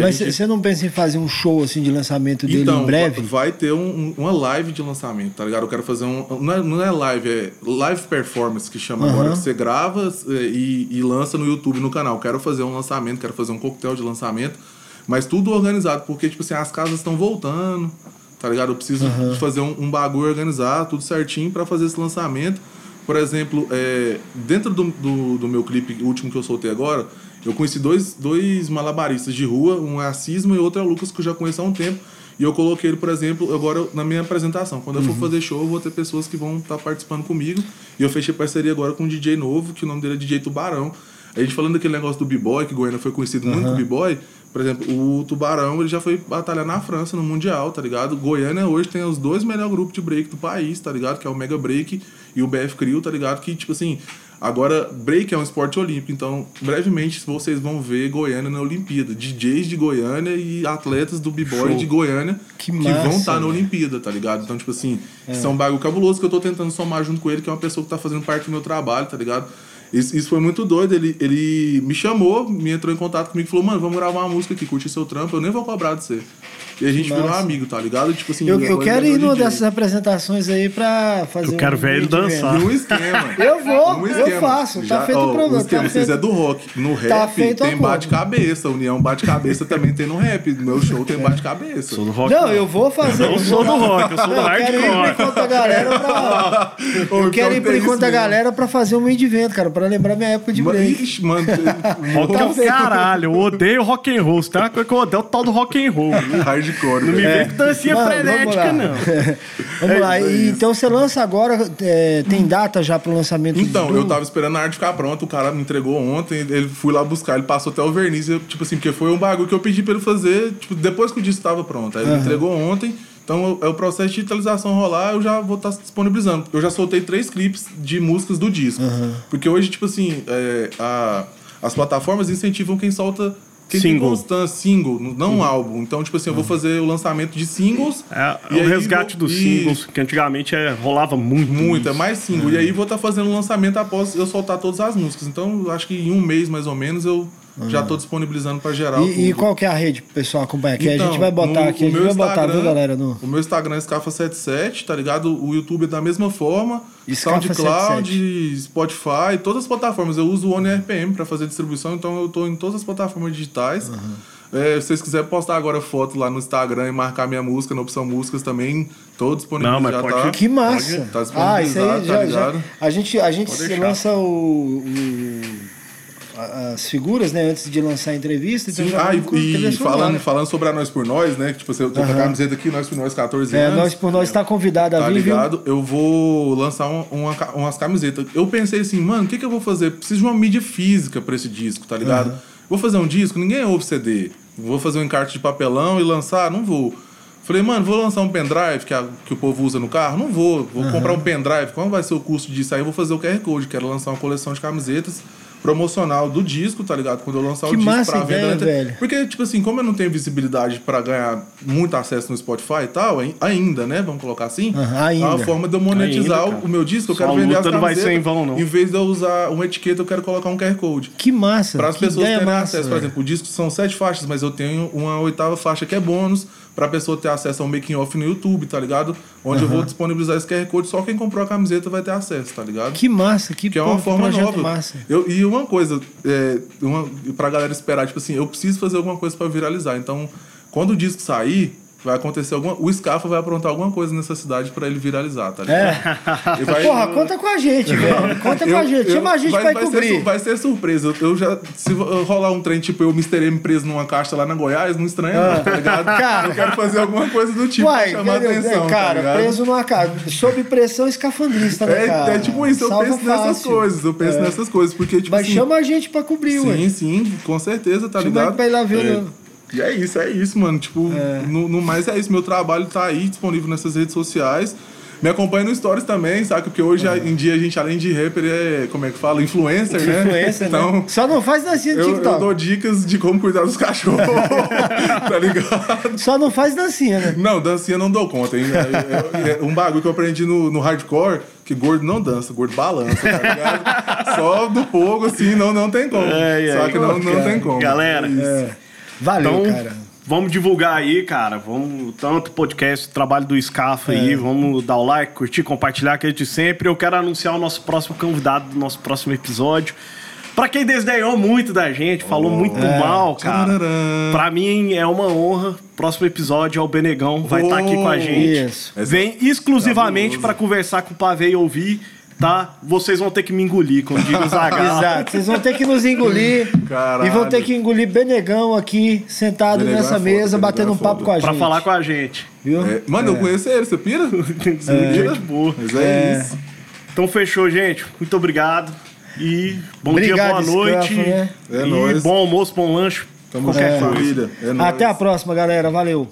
Mas gente- você não pensa em fazer um show assim de lançamento dele então, em breve? va- vai ter um- um- uma live de lançamento, tá ligado? Eu quero fazer um. Não é, não é live, é live performance que chama Aham. agora. Que você grava e, e lança no YouTube no canal. Quero fazer um lançamento, quero fazer um coquetel de lançamento. Mas tudo organizado, porque, tipo assim, as casas estão voltando, tá ligado? Eu preciso de fazer um, um bagulho organizado, tudo certinho pra fazer esse lançamento. Por exemplo, é, dentro do, do, do meu clipe, último que eu soltei agora, eu conheci dois, dois malabaristas de rua, um é a Cisma e o outro é o Lucas, que eu já conheço há um tempo. E eu coloquei ele, por exemplo, agora na minha apresentação. Quando eu for fazer show, eu vou ter pessoas que vão estar participando comigo. E eu fechei parceria agora com um DJ novo, que o nome dele é DJ Tubarão. A gente falando daquele negócio do B-Boy, que Goiânia foi conhecido muito com B-Boy. Por exemplo, o Tubarão, ele já foi batalhar na França, no Mundial, tá ligado? Goiânia hoje tem os dois melhores grupos de break do país, tá ligado? Que é o Mega Break e o BF Crew, tá ligado? Que, tipo assim, Agora, break é um esporte olímpico, então brevemente vocês vão ver Goiânia na Olimpíada. DJs de Goiânia e atletas do b-boy de Goiânia Que que, massa, vão estar na velho. Olimpíada, tá ligado? Então, tipo assim, é um bagulho cabuloso que eu tô tentando somar junto com ele, que é uma pessoa que tá fazendo parte do meu trabalho, tá ligado? Isso, isso foi muito doido. Ele, ele me chamou, me entrou em contato comigo e falou, mano, vamos gravar uma música aqui, curtir seu trampo, eu nem vou cobrar de você. E a gente virou massa. amigo, tá ligado? Tipo assim, Eu, eu agora quero é ir numa dessas apresentações aí pra fazer Eu quero um ver ele dançar. Um esquema. Eu vou, Um eu faço. Tá feito o esquema, tá vocês feito. é do rock. No rap Tá feito o tem bate-cabeça. União bate-cabeça também tem no rap. No meu show tem bate-cabeça. Sou do rock. Não, eu vou fazer. Eu sou do rock, eu sou do Não, eu quero ir por hardcore. enquanto da galera pra. Ou Eu quero então ir por enquanto mesmo. galera pra fazer um mid event, cara, pra lembrar minha época de break. Ixi, mano. Rock é o Tá caralho, eu odeio rock and roll. Se tem uma coisa que eu odeio, é o tal do rock and roll. Hardcore. Não me vem com dancinha Mano, frenética, lá. não. Vamos lá. É E, isso. então você lança agora, é, tem data já pro lançamento Então, do... eu tava esperando a arte ficar pronta, o cara me entregou ontem, ele fui lá buscar, ele passou até o verniz, eu, tipo assim, porque foi um bagulho que eu pedi pra ele fazer, tipo, depois que o disco tava pronto. Aí ele me entregou ontem, então é o processo de digitalização rolar, eu já vou estar disponibilizando. Eu já soltei três clipes de músicas do disco. Porque hoje, tipo assim, é, a- as plataformas incentivam quem solta. Single. constância, single, não um álbum. Então, tipo assim, eu vou fazer o lançamento de singles. É, e é o aí resgate vou- dos singles, que antigamente é, rolava muito. Muito, é mais single. E aí vou estar fazendo o lançamento após eu soltar todas as músicas. Então, acho que em um mês mais ou menos eu já tô disponibilizando pra geral. E, e qual que é a rede pro pessoal acompanhar? Que a Então, gente vai botar no- aqui, a o gente meu vai botar, viu, Instagram- galera? No... O meu Instagram é Scafa77, tá ligado? O YouTube é da mesma forma. Scafa77. SoundCloud, Spotify, todas as plataformas. Eu uso o One RPM pra fazer distribuição, então eu tô em todas as plataformas digitais. É, se vocês quiserem postar agora foto lá no Instagram e marcar minha música na opção músicas também, tô disponível Não, mas já pode- tá. Que massa! Tá ah, isso aí já, tá já- ligado? A gente, a gente Pode lança o, o- a- as figuras, né? Antes de lançar a entrevista. Então Sim, ah, e, e falando, falando sobre a Nós por Nós, né? Tipo, você tem a camiseta aqui, Nós por Nós 14 É, anos. nós por nós está convidado a Tá vir, viu? ligado? Eu vou lançar um- uma ca- umas camisetas. Eu pensei assim, mano, o que, que eu vou fazer? Preciso de uma mídia física pra esse disco, tá ligado? Vou fazer um disco, ninguém ouve CD. Vou fazer um encarte de papelão e lançar? Não vou. Falei, mano, vou lançar um pendrive que, a- que o povo usa no carro? Não vou. Vou comprar um pendrive. Qual vai ser o custo disso? Aí eu vou fazer o QR Code. Quero lançar uma coleção de camisetas promocional do disco, tá ligado? Quando eu lançar Que o disco massa pra ideia, venda. na internet. velho. Porque, tipo assim, como eu não tenho visibilidade pra ganhar muito acesso no Spotify e tal, ai- ainda, né? Vamos colocar assim. Aham, ainda. É uma forma de eu monetizar Ainda, o meu disco. Eu Sua quero vender as não vai camisetas. ser em vão, não. Em vez de eu usar uma etiqueta, eu quero colocar um QR Code. Que massa! Para as pessoas ideia terem massa, acesso. Por velho. exemplo, o disco são sete faixas, mas eu tenho uma oitava faixa que é bônus para a pessoa ter acesso ao making off no YouTube, tá ligado? Onde eu vou disponibilizar esse QR Code, só quem comprou a camiseta vai ter acesso, tá ligado? Que massa, que, que é pô, uma que forma nova. massa. Eu, e uma coisa, é, uma, pra galera esperar, tipo assim, eu preciso fazer alguma coisa pra viralizar. Então, quando o disco sair, vai acontecer alguma. O Scafa vai aprontar alguma coisa nessa cidade pra ele viralizar, tá ligado? É. Ele vai- Porra, conta com a gente, velho. Conta com a eu- gente. eu- Chama a gente vai, pra vai cobrir. Ser, vai ser surpresa. Eu, eu já. Se rolar um trem, tipo, eu Mr. M preso numa caixa lá na Goiás, não estranha, não, tá ligado? Ah. Cara. eu quero fazer alguma coisa do tipo Uai, pra chamar entendeu? atenção. É, tá cara, ligado? preso numa casa. Sob pressão escafandrista, né, É, cara? é tipo isso, eu Salva penso nessas fácil. coisas, eu penso É. nessas coisas, porque, tipo Mas assim. chama a gente pra cobrir, ué. Sim, sim, com certeza, tá Chama ligado? ele pra ir lá ver É. E é isso, é isso, mano. Tipo, no, no mais é isso. Meu trabalho tá aí disponível nessas redes sociais. Me acompanha no Stories também, saca? Porque hoje em dia a gente, além de rapper, é, como é que fala? Influencer, né? Influencer, então, né? Só não faz dancinha de eu, eu TikTok. dou dicas de como cuidar dos cachorros, tá ligado? Só não faz dancinha, né? Não, dancinha não dou conta, hein? É, é- é um bagulho que eu aprendi no, no hardcore, que gordo não dança, gordo balança, tá ligado? Só do fogo, assim, não, não tem como. É, é, Só que não, não cara. tem como. Galera, É. Valeu, Então, cara. vamos divulgar aí, cara. Vamos, tanto podcast, trabalho do Scafa aí. Vamos dar o like, curtir, compartilhar, que é de sempre. Eu quero anunciar o nosso próximo convidado do nosso próximo episódio. Pra quem desdenhou muito da gente, falou muito mal, cara. Tchararã. Pra mim é uma honra. Próximo episódio é o Benegão, vai estar aqui com a gente. Isso. Vem exclusivamente pra conversar com o Pavê e ouvir, tá? Vocês vão ter que me engolir, como diz o Zagal. Exato. Vocês vão ter que nos engolir. Caralho. E vão ter que engolir Benegão aqui, sentado Benegão nessa é foda, mesa, Benegão batendo é um papo com a gente. Pra falar com a gente. Viu? É, mano, eu conheço ele, você pira? Ser muito gente boa. Mas é, É. isso. Então fechou, gente. Muito obrigado. E bom Obrigado, dia, boa noite. Scruff, né? É e nóis. bom almoço, bom lanche. Tamo junto, coisa. família. É nóis. Até a próxima, galera. Valeu.